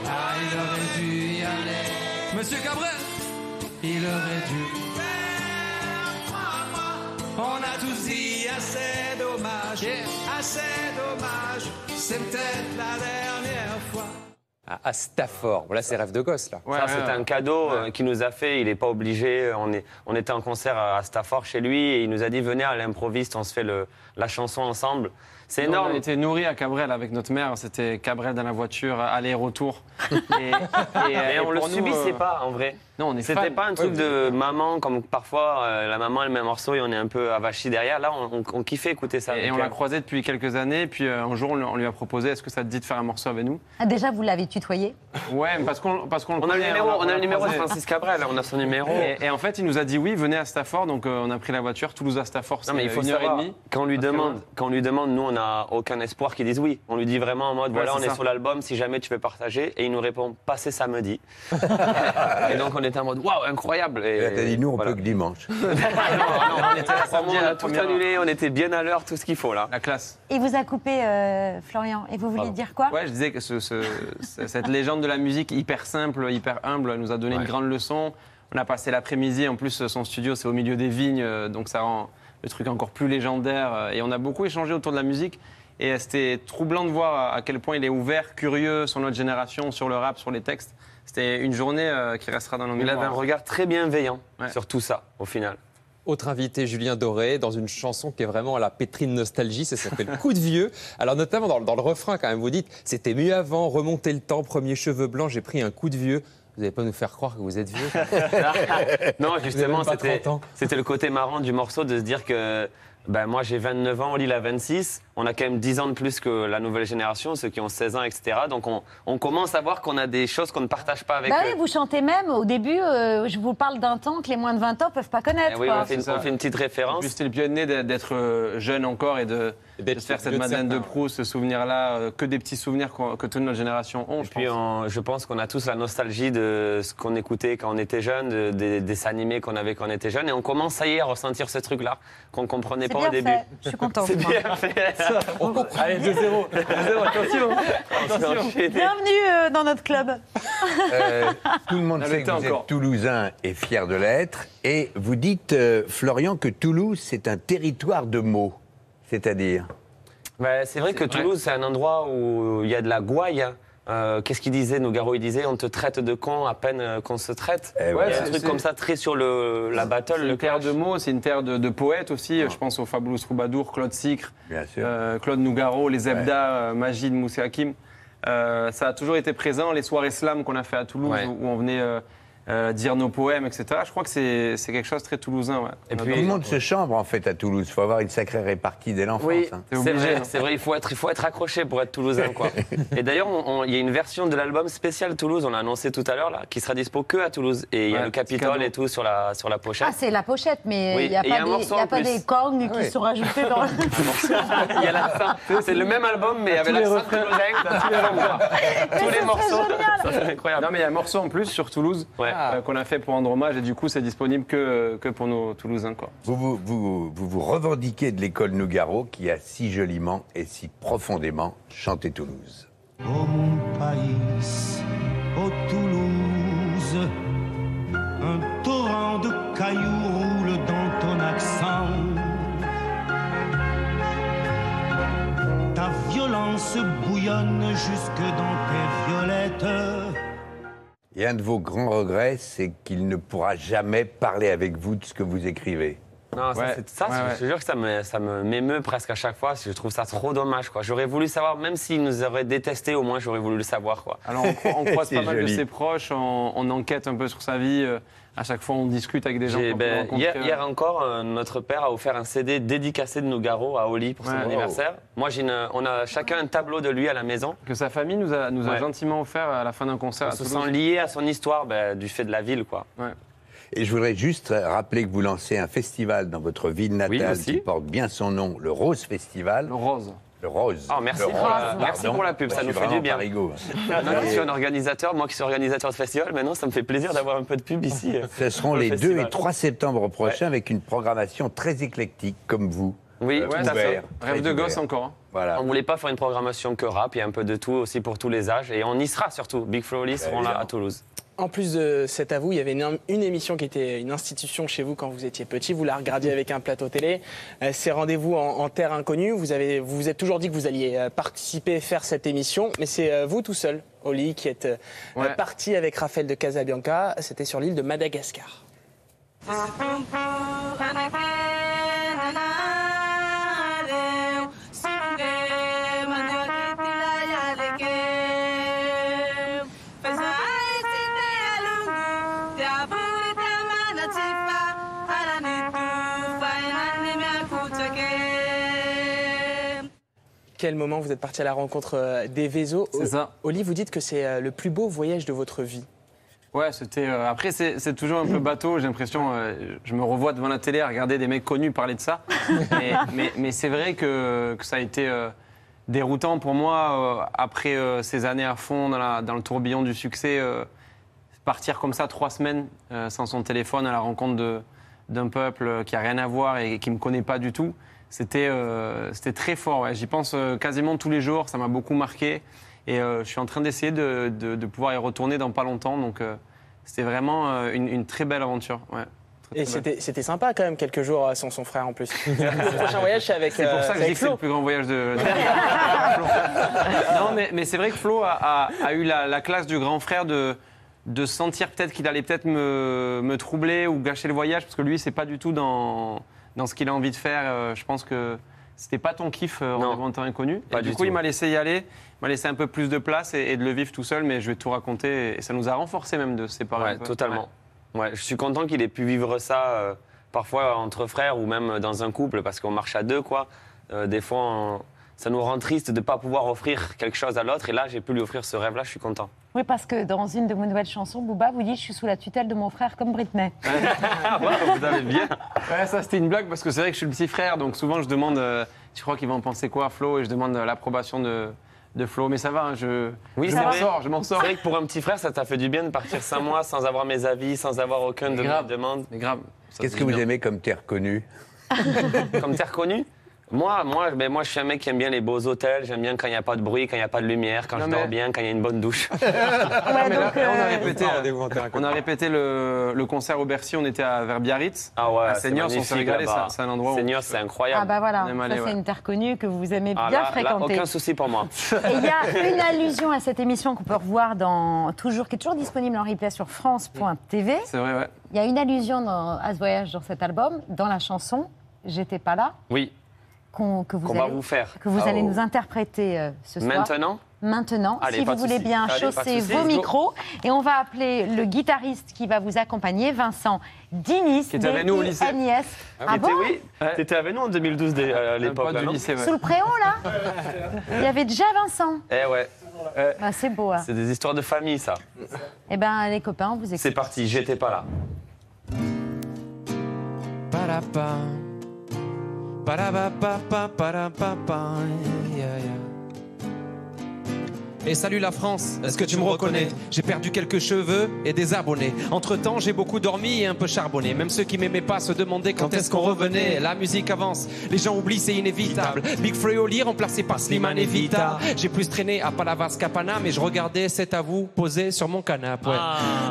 Speaker 33: Ah, il aurait dû y aller. Monsieur Cabrel, il aurait dû.
Speaker 4: On a tous dit assez dommage, assez dommage, c'est peut-être la dernière fois.
Speaker 25: À, Stafford. Voilà, c'est rêve de gosse, là.
Speaker 7: ça, c'était un cadeau euh, qu'il nous a fait. Il n'est pas obligé. On, est, on était en concert à Stafford chez lui et il nous a dit venez à l'improviste, on se fait le, la chanson ensemble. C'est énorme.
Speaker 6: On a été nourris à Cabrel avec notre mère. C'était Cabrel dans la voiture, aller-retour. [laughs] Et,
Speaker 7: on le
Speaker 6: pour nous,
Speaker 7: subissait
Speaker 6: euh,
Speaker 7: pas en vrai.
Speaker 6: Non, on est
Speaker 7: C'était pas un truc
Speaker 6: Ouais,
Speaker 7: de maman comme parfois euh, la maman elle met un morceau et on est un peu avachi derrière. Là, on, on- on kiffait écouter ça.
Speaker 6: Et,
Speaker 7: avec
Speaker 6: on l'a croisé depuis quelques années. Et puis euh, un jour, on, lui- on lui a proposé est-ce que ça te dit de faire un morceau avec nous?
Speaker 1: Ah, déjà, vous l'avez tutoyé?
Speaker 6: Ouais, parce qu'on parce qu'on
Speaker 7: On a le numéro, on a le numéro de. Francis Cabrel, on a son numéro.
Speaker 6: Et, et en fait, il nous a dit oui, venez à Stafford. Donc euh, on a pris la voiture, Toulouse à Stafford.
Speaker 7: Non, mais il faut
Speaker 6: une heure
Speaker 7: savoir,
Speaker 6: et demie.
Speaker 7: quand on lui demande, quand on lui demande, nous on n'a aucun espoir qu'ils disent oui. On lui dit vraiment en mode voilà, on est sur l'album, si jamais tu veux partager, et il nous répond passez samedi. [laughs] et donc on était en mode waouh incroyable. Et,
Speaker 40: Là, t'as dit nous, on
Speaker 7: voilà.
Speaker 40: peut que dimanche. [laughs]
Speaker 7: non, non, on était
Speaker 6: Samedi
Speaker 7: on
Speaker 6: la
Speaker 7: a tout annulé, on était bien à l'heure, tout ce qu'il faut là.
Speaker 6: La classe.
Speaker 1: Il vous a coupé, euh, Florian. Et vous vouliez dire quoi?
Speaker 6: Ouais, je disais que ce- ce- ce- cette légende de la musique hyper simple, hyper humble, nous a donné une grande leçon. On a passé l'après-midi. En plus, son studio, c'est au milieu des vignes, euh, donc ça rend le truc encore plus légendaire. euh, Et on a beaucoup échangé autour de la musique. Et c'était troublant de voir à quel point il est ouvert, curieux sur notre génération, sur le rap, sur les textes. C'était une journée euh, qui restera dans nos
Speaker 7: Il
Speaker 6: mémoires.
Speaker 7: avait un regard très bienveillant sur tout ça au final.
Speaker 25: Autre invité, Julien Doré, dans une chanson qui est vraiment à la pétrie de nostalgie, ça s'appelle Coup de vieux. Alors notamment dans, le- dans le refrain quand même, vous dites, c'était mieux avant, remonter le temps, premier cheveux blancs, j'ai pris un coup de vieux. Vous n'allez pas nous faire croire que vous êtes vieux [laughs]
Speaker 7: non, justement,
Speaker 25: Vous avez même pas
Speaker 7: c'était
Speaker 25: 30 ans.
Speaker 7: c'était le côté marrant du morceau de se dire que ben, moi j'ai 29 ans, Oli il a 26. On a quand même 10 ans de plus que la nouvelle génération, ceux qui ont 16 ans, etc. Donc on, on commence à voir qu'on a des choses qu'on ne partage pas avec
Speaker 1: Bah
Speaker 7: eux.
Speaker 1: oui, vous chantez même au début, euh, je vous parle d'un temps que les moins de 20 ans peuvent pas connaître.
Speaker 7: Eh oui,
Speaker 1: quoi.
Speaker 7: on fait, une, on fait une petite référence.
Speaker 6: C'était le pionnier d'être- d'être euh, jeune encore et de, de se faire cette Madeleine de. Proust, ce souvenir-là, euh, que des petits souvenirs que toute notre génération ont.
Speaker 7: Et puis on- je pense qu'on a tous la nostalgie de ce qu'on écoutait quand on était jeune, de- des dessins animés qu'on avait quand on était jeune. Et on commence, ça y est, à ressentir ce truc-là qu'on comprenait pas au début.
Speaker 1: fait. Je suis contente, [laughs]
Speaker 7: C'est bien fait.
Speaker 6: On comprend. Allez, 2-0. 2-0, attention. attention.
Speaker 1: Bienvenue euh, dans notre club.
Speaker 40: Euh, tout le monde
Speaker 6: On a
Speaker 40: sait que vous
Speaker 6: encore.
Speaker 40: êtes toulousain et fier de l'être. Et vous dites, euh, Florian, que Toulouse, c'est un territoire de mots. C'est-à-dire
Speaker 7: Ben, c'est vrai que Toulouse, c'est un endroit où il y a de la gouaille. hein. Euh, Qu'est-ce qu'il disait Nougaro, il disait on te traite de con à peine euh, qu'on se traite.
Speaker 40: Eh
Speaker 7: il y
Speaker 6: ouais,
Speaker 7: a un truc comme ça très sur le, la battle.
Speaker 6: C'est
Speaker 7: le
Speaker 6: une terre de mots, c'est une terre de, de poètes aussi. Je pense au Fabulous Troubadour, Claude Sicre, euh, Claude Nougaro, les Zebda, euh, Magid, Moussé Hakim. Euh, ça a toujours été présent. Les soirées slam qu'on a fait à Toulouse,
Speaker 7: Ouais.
Speaker 6: où, où on venait euh, dire nos poèmes, etc. Je crois que c'est quelque chose de très toulousain. ouais.
Speaker 7: Et puis-
Speaker 40: Tout le monde se chambre, en fait, à Toulouse. Il faut avoir une sacrée répartie dès l'enfance.
Speaker 7: Oui,
Speaker 40: hein.
Speaker 7: c'est vrai, il faut être, il faut être accroché pour être toulousain, quoi. [laughs] Et d'ailleurs, il y a une version de l'album spécial Toulouse, on l'a annoncé tout à l'heure là, qui sera dispo que à Toulouse. Et il y a le Capitole et tout sur la sur la pochette.
Speaker 1: Ah, c'est la pochette, mais
Speaker 7: Oui,
Speaker 1: il n'y a
Speaker 7: il y a
Speaker 1: pas, des, y a pas des cornes qui
Speaker 40: oui.
Speaker 1: sont rajoutés dans [laughs] le...
Speaker 7: Il y a l'accent. C'est le même album, mais avec l'accent toulousain. Tous les refrains. Tous les morceaux. C'est incroyable.
Speaker 6: Non, mais il y a un morceau en plus sur Toulouse
Speaker 7: Ouais.
Speaker 6: Euh, qu'on a fait pour rendre hommage et du coup, c'est disponible que, que pour nos Toulousains. Quoi.
Speaker 40: Vous vous, vous, vous vous revendiquez de l'école Nougaro qui a si joliment et si profondément chanté Toulouse.
Speaker 41: Oh mon pays, oh Toulouse, un torrent de cailloux roule dans ton accent. Ta violence bouillonne jusque dans tes violettes.
Speaker 40: Et un de vos grands regrets, c'est qu'il ne pourra jamais parler avec vous de ce que vous écrivez.
Speaker 7: Non, ça,
Speaker 40: Ouais.
Speaker 7: c'est- ça,
Speaker 40: Ouais,
Speaker 7: je te jure que ça me- ça me m'émeut presque à chaque fois. Je trouve ça trop dommage. quoi. J'aurais voulu savoir, même s'il nous aurait détesté, au moins j'aurais voulu le savoir. Quoi.
Speaker 6: Alors on, cro- on [laughs] croise pas mal de ses proches, on, on enquête un peu sur sa vie. Euh, À chaque fois, on discute avec des gens
Speaker 7: ben, hier, hier encore, euh, notre père a offert un CD dédicacé de Nougaro à Oli pour son
Speaker 6: Ouais.
Speaker 7: anniversaire. Moi, j'ai une- on a chacun un tableau de lui à la maison.
Speaker 6: Que sa famille nous a, nous a
Speaker 7: Ouais.
Speaker 6: gentiment offert à la fin d'un concert.
Speaker 7: On se sent lié à son histoire ben, du fait de la ville. quoi.
Speaker 40: Et je voudrais juste rappeler que vous lancez un festival dans votre ville natale qui porte bien son nom, le Rose Festival. Le
Speaker 6: Rose.
Speaker 40: Rose.
Speaker 7: Oh, merci, pour
Speaker 40: Rose,
Speaker 7: la, merci pour la pub, ça nous fait du bien.
Speaker 40: parigo.
Speaker 7: Que je suis un organisateur, moi qui suis organisateur de festival, maintenant ça me fait plaisir d'avoir un peu de pub ici. euh,
Speaker 40: Ce seront
Speaker 7: le
Speaker 40: les 2
Speaker 7: festival.
Speaker 40: et 3 septembre prochains avec une programmation très éclectique comme vous.
Speaker 7: Oui,
Speaker 40: Euh,
Speaker 7: tout à fait.
Speaker 40: ouvert, très ouvert.
Speaker 6: encore. hein.
Speaker 40: Voilà.
Speaker 7: On voulait pas faire une programmation que rap, il y a un peu de tout aussi pour tous les âges et on y sera surtout. Big Flo et Oli seront là à Toulouse.
Speaker 42: En plus de cet avou, il y avait une, une émission qui était une institution chez vous quand vous étiez petit. Vous la regardiez avec un plateau télé. Euh, C'est Rendez-vous en, en terre inconnue. Vous avez, vous vous êtes toujours dit que vous alliez euh, participer, faire cette émission. Mais c'est euh, vous tout seul, Oli, qui êtes euh,
Speaker 6: Ouais.
Speaker 42: parti avec Raphaël de Casabianca. C'était sur l'île de Madagascar. [laughs] Quel moment vous êtes parti à la rencontre euh, des Vézos
Speaker 6: C'est ça.
Speaker 42: Oli, vous dites que c'est euh, le plus beau voyage de votre vie.
Speaker 6: Ouais, c'était. euh, après, c'est toujours un peu bateau. J'ai l'impression, euh, je me revois devant la télé à regarder des mecs connus parler de ça. [laughs] mais mais, mais c'est vrai que, que ça a été euh, déroutant pour moi après ces années à fond dans, la- dans le tourbillon du succès. partir comme ça trois semaines sans son téléphone à la rencontre d'un peuple qui a rien à voir et qui me connaît pas du tout. C'était euh, très fort. ouais. J'y pense euh, quasiment tous les jours. Ça m'a beaucoup marqué. Et euh, je suis en train d'essayer de, de- de pouvoir y retourner dans pas longtemps. Donc euh, c'était vraiment une, une très belle aventure. Ouais.
Speaker 42: Et c'était sympa quand même, quelques jours sans son frère en plus. [laughs] le prochain voyage, c'est avec,
Speaker 6: C'est pour ça que je
Speaker 42: avec
Speaker 6: dis que c'est le plus grand voyage de. [laughs] non, mais, mais c'est vrai que Flo a, a- a eu la, la classe du grand frère de, de sentir peut-être qu'il allait peut-être me, me troubler ou gâcher le voyage, parce que lui, c'est pas du tout dans, dans ce qu'il a envie de faire. Euh, Je pense que c'était pas ton kiff, euh, en terrain inconnu.
Speaker 7: pas
Speaker 6: Et du
Speaker 7: du
Speaker 6: coup, il m'a laissé y aller, il m'a laissé un peu plus de place et, et de le vivre tout seul, mais je vais tout raconter. Et ça nous a renforcé même de se séparer.
Speaker 7: Ouais,
Speaker 6: un peu.
Speaker 7: totalement. Ouais, je suis content qu'il ait pu vivre ça euh, parfois entre frères ou même dans un couple parce qu'on marche à deux quoi. Euh, des fois, on- ça nous rend triste de ne pas pouvoir offrir quelque chose à l'autre et là, j'ai pu lui offrir ce rêve-là, je suis content.
Speaker 1: Oui, parce que dans une de vos nouvelles chansons, Booba vous dit Je suis sous la tutelle de mon frère comme Britney. [laughs]
Speaker 6: vous avez bien. Ouais, ça c'était une blague parce que c'est vrai que je suis le petit frère, donc souvent je demande, euh, tu crois qu'il va en penser quoi, Flo, et je demande euh, l'approbation de, de Flo. Mais ça va, hein, je,
Speaker 7: Oui,
Speaker 6: je
Speaker 7: c'est
Speaker 6: m'en
Speaker 7: vrai.
Speaker 6: sors, je m'en sors.
Speaker 7: C'est vrai que pour un petit frère, ça t'a fait du bien de partir cinq mois sans avoir mes avis, sans avoir aucun de mes
Speaker 6: grave.
Speaker 7: demandes.
Speaker 6: Mais grave.
Speaker 40: Qu'est-ce que vous aimez comme terre connue
Speaker 7: Comme terre connue moi, moi, ben moi, je suis un mec qui aime bien les beaux hôtels. J'aime bien quand il n'y a pas de bruit, quand il n'y a pas de lumière, quand
Speaker 6: Non,
Speaker 7: je
Speaker 6: mais-
Speaker 7: dors bien, quand il y a une bonne douche. [laughs]
Speaker 6: Mais
Speaker 1: donc,
Speaker 6: là, on a
Speaker 1: euh,
Speaker 6: répété, euh, on a répété le, le concert au Bercy, on était à, vers Biarritz.
Speaker 7: Ah ouais,
Speaker 6: à Seignos, on s'est régalé, c'est un endroit.
Speaker 7: Seignos, c'est incroyable.
Speaker 1: Ah bah voilà,
Speaker 6: aller,
Speaker 1: c'est
Speaker 6: ouais.
Speaker 1: une terre connue que vous aimez
Speaker 7: Ah,
Speaker 1: bien
Speaker 7: là, là,
Speaker 1: fréquenter.
Speaker 7: aucun souci pour moi. [laughs]
Speaker 1: Il y a une allusion à cette émission qu'on peut revoir dans toujours, qui est toujours disponible en replay sur France.tv.
Speaker 6: C'est vrai, ouais.
Speaker 1: Il y a une allusion dans- à ce voyage dans cet album, dans la chanson J'étais pas là,
Speaker 7: Oui,
Speaker 1: qu'on- que vous
Speaker 7: qu'on va
Speaker 1: allez,
Speaker 7: vous faire.
Speaker 1: que vous
Speaker 7: Ah,
Speaker 1: allez
Speaker 7: oh.
Speaker 1: nous interpréter euh, ce soir.
Speaker 7: Maintenant
Speaker 1: Maintenant,
Speaker 7: Allez,
Speaker 1: si
Speaker 7: pas
Speaker 1: vous voulez bien
Speaker 7: Allez, pas
Speaker 1: chausser vos
Speaker 7: go.
Speaker 1: micros. Et on va appeler le guitariste qui va vous accompagner, Vincent Dinis.
Speaker 7: Qui était avec nous au lycée.
Speaker 1: Ah
Speaker 7: T'étais-
Speaker 1: bon
Speaker 7: oui, t'étais avec nous en 2012 dès- à l'époque.
Speaker 6: ouais.
Speaker 1: Sous le préon, là [laughs] Il y avait déjà Vincent.
Speaker 7: Eh ouais. Eh,
Speaker 1: Ah, c'est beau. hein.
Speaker 7: C'est des histoires de famille, ça.
Speaker 1: Eh ben, les copains, on vous écoute.
Speaker 7: C'est parti, j'étais pas là.
Speaker 33: Parapa. Parapapa, parapapa, yeah, yeah.
Speaker 7: Et salut la France, est-ce que tu me reconnais J'ai perdu quelques cheveux et des abonnés. Entre temps, j'ai beaucoup dormi et un peu charbonné. Même ceux qui m'aimaient pas se demandaient quand est-ce qu'on revenait. La musique avance, les gens oublient, c'est inévitable. Big Free Oli remplacé par Slimane et Vita. J'ai plus traîné à Palavas qu'à mais je regardais cet à vous posé sur mon canapé. ouais.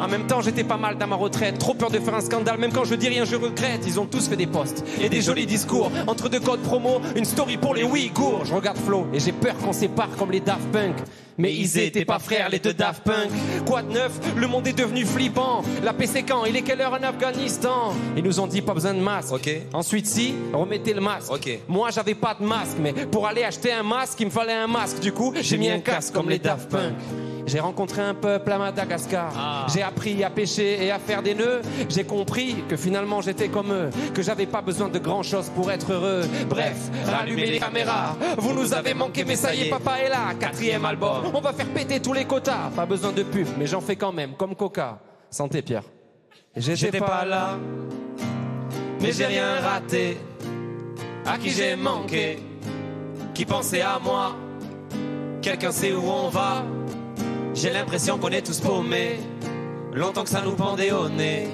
Speaker 7: En même temps, j'étais pas mal dans ma retraite. Trop peur de faire un scandale, même quand je dis rien, je regrette. Ils ont tous fait des posts et des jolis discours. Entre deux codes promo, une story pour les Ouïghours. Je regarde Flo et j'ai peur qu'on sépare comme les Daft Punk. Mais ils étaient pas frères, les deux Daft Punk. Quoi de neuf? Le monde est devenu flippant. La paix c'est quand? Il est quelle heure en Afghanistan? Ils nous ont dit pas besoin de masque. Ensuite, si, remettez le masque. Moi, j'avais pas de masque, mais pour aller acheter un masque, il me fallait un masque. Du coup, j'ai mis un casque comme les Daft Punk. J'ai rencontré un peuple à Madagascar. J'ai appris à pêcher et à faire des nœuds. J'ai compris que finalement j'étais comme eux, que j'avais pas besoin de grand chose pour être heureux. Bref, rallumez les caméras. Vous nous avez manqué, mais ça y est, papa est là. Quatrième album. On va faire péter tous les quotas. Pas besoin de pub, mais j'en fais quand même, comme Coca. Santé, Pierre. J'étais pas là, mais j'ai rien raté. À qui j'ai manqué, qui pensait à moi. Quelqu'un sait où on va. J'ai l'impression qu'on est tous paumés. Longtemps que ça nous pendait au nez.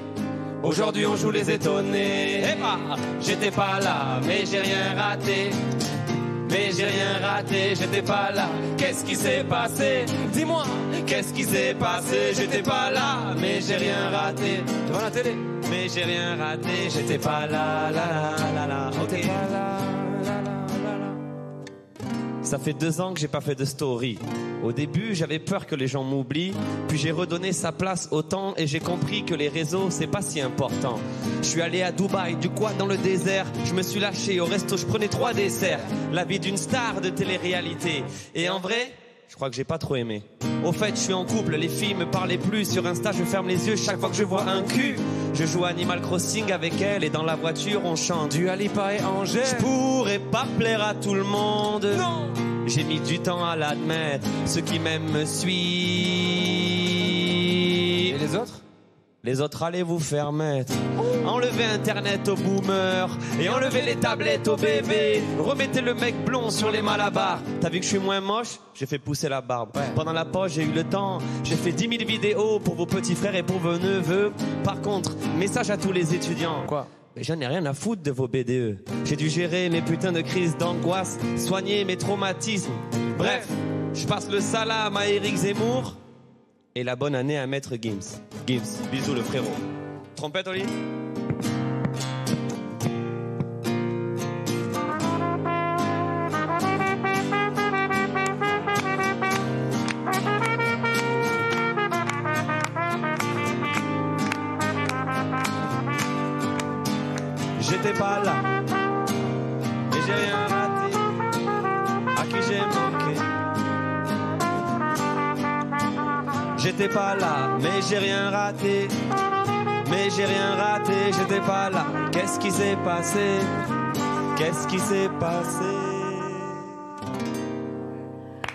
Speaker 7: Aujourd'hui on joue les étonnés. Eh bah, j'étais pas là, mais j'ai rien raté. Mais j'ai rien raté, j'étais pas là. Qu'est-ce qui s'est passé? Dis-moi, qu'est-ce qui s'est passé? J'étais pas là, mais j'ai rien raté. Devant la télé Mais j'ai rien raté, j'étais pas là, là, là, là, là. Ça fait deux ans que j'ai pas fait de story. Au début, j'avais peur que les gens m'oublient, puis j'ai redonné sa place au temps et j'ai compris que les réseaux, c'est pas si important. Je suis allé à Dubaï, du quoi dans le désert, je me suis lâché au resto, je prenais trois desserts. La vie d'une star de télé-réalité. Et en vrai, je crois que j'ai pas trop aimé. Au fait, je suis en couple, les filles me parlaient plus. Sur Insta, je ferme les yeux chaque fois que je vois un cul. Je joue Animal Crossing avec elle et dans la voiture, on chante du Alipa et Angèle. Je pourrais pas plaire à tout le monde. Non! J'ai mis du temps à l'admettre. Ceux qui m'aiment me suivent. Et les autres? Les autres, allez vous faire mettre. Enlevez Internet aux boomers et enlevez les tablettes aux bébés. Remettez le mec blond sur les malabars. T'as vu que je suis moins moche? J'ai fait pousser la barbe. Pendant la pause, j'ai eu le temps. J'ai fait 10 000 vidéos pour vos petits frères et pour vos neveux. Par contre, message à tous les étudiants. Quoi? Mais j'en ai rien à foutre de vos BDE. J'ai dû gérer mes putains de crises d'angoisse, soigner mes traumatismes. Bref, je passe le salam à Eric Zemmour et la bonne année à Maître Gims. Gims, bisous le frérot. Trompette, Oli? J'étais pas là, mais j'ai rien raté. Mais j'ai rien raté, j'étais pas là. Qu'est-ce qui s'est passé? Qu'est-ce qui s'est passé?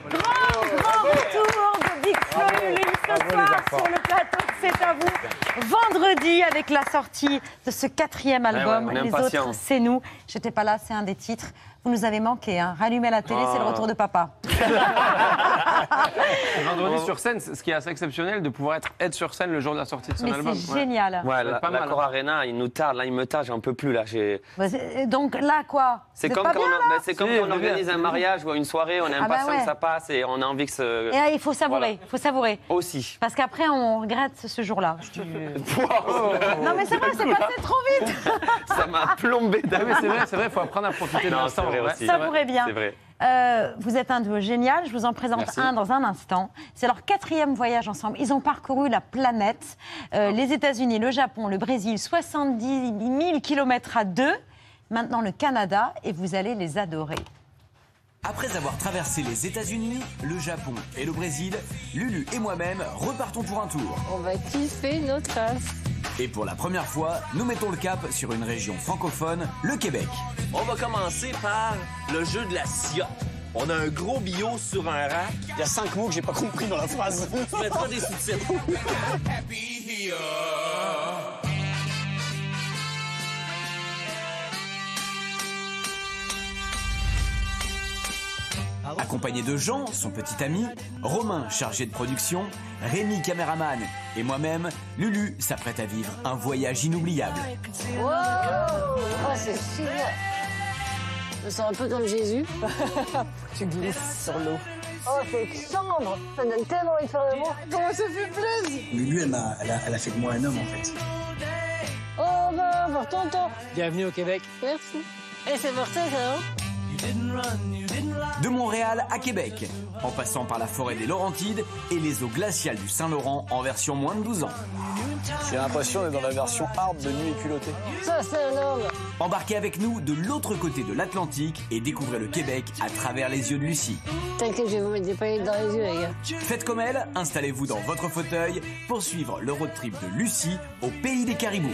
Speaker 1: Grand, grand retour de Big Flo et Lulu ce soir sur le plateau de C'est à vous. Vendredi, avec la sortie de ce quatrième album,
Speaker 43: ouais, on est
Speaker 1: Les
Speaker 43: impatients.
Speaker 1: autres, c'est nous. J'étais pas là, c'est un des titres. Vous nous avez manqué, hein. Rallumez la télé, c'est le
Speaker 6: Ah.
Speaker 1: retour de papa. [laughs]
Speaker 6: Vendredi sur scène, ce qui est assez exceptionnel de pouvoir être, être sur scène le jour de la sortie de son
Speaker 1: Mais
Speaker 6: album.
Speaker 1: c'est génial.
Speaker 43: Ouais, la,
Speaker 6: pas
Speaker 43: la
Speaker 6: mal,
Speaker 43: Cor
Speaker 6: hein.
Speaker 43: Arena, il nous tarde, là, il me tarde, j'en peux plus, là.
Speaker 1: Bah, c'est- Donc là, quoi
Speaker 43: C'est comme
Speaker 1: pas
Speaker 43: quand,
Speaker 1: bien,
Speaker 43: on,
Speaker 1: là
Speaker 43: bah, c'est comme
Speaker 6: Si,
Speaker 43: quand
Speaker 6: on
Speaker 43: organise un mariage ou une soirée, on est
Speaker 1: Ah bah
Speaker 43: impatient
Speaker 1: ouais.
Speaker 43: que ça passe et on a envie que ce.
Speaker 1: Et là, il faut savourer, il faut savourer.
Speaker 43: Aussi.
Speaker 1: Parce qu'après, on regrette ce jour-là. [laughs] Non, mais c'est vrai, c'est passé trop vite.
Speaker 43: Ça m'a plombé
Speaker 6: Ah, c'est vrai, c'est vrai, il faut apprendre à profiter de l'instant.
Speaker 43: Vrai aussi.
Speaker 1: Savourez bien.
Speaker 43: C'est vrai.
Speaker 1: Euh, vous êtes un duo génial. Je vous en présente
Speaker 43: Merci.
Speaker 1: un dans un instant. C'est leur quatrième voyage ensemble. Ils ont parcouru la planète, euh, les États-Unis, le Japon, le Brésil, 70 000 kilomètres à deux. Maintenant le Canada, et vous allez les adorer.
Speaker 44: Après avoir traversé les États-Unis, le Japon et le Brésil, Lulu et moi-même repartons pour un tour.
Speaker 45: On va kiffer notre race.
Speaker 44: Et pour la première fois, nous mettons le cap sur une région francophone, le Québec.
Speaker 41: On va commencer par le jeu de la ciotte. On a un gros bio sur un rack. Il y a cinq mots que j'ai pas compris dans la phrase. Tu mettras des sous-titres. [laughs]
Speaker 44: Accompagné de Jean, son petit ami, Romain, chargé de production, Rémi, caméraman, et moi-même, Lulu s'apprête à vivre un voyage inoubliable.
Speaker 45: Wow oh, c'est super Je me sens un peu comme Jésus. [laughs] tu glisses sur l'eau. Oh, c'est chambre Ça donne tellement envie de faire. Comment ça fait plaisir?
Speaker 41: Lulu, elle, a, elle a fait de moi un homme en fait.
Speaker 45: Oh, bah, voir tonton.
Speaker 41: Bienvenue au Québec.
Speaker 45: Merci. Et c'est pour ça, ça, hein?
Speaker 44: De Montréal à Québec, en passant par la forêt des Laurentides et les eaux glaciales du Saint-Laurent en version moins de 12 ans.
Speaker 41: J'ai l'impression d'être dans la version hard de Nuit et culotté.
Speaker 45: Ça, c'est un homme.
Speaker 44: Embarquez avec nous de l'autre côté de l'Atlantique et découvrez le Québec à travers les yeux de Lucie.
Speaker 45: T'inquiète, je vais vous mettre des paillettes dans les yeux, les gars.
Speaker 44: Faites comme elle, installez-vous dans votre fauteuil pour suivre le road trip de Lucie au pays des caribous.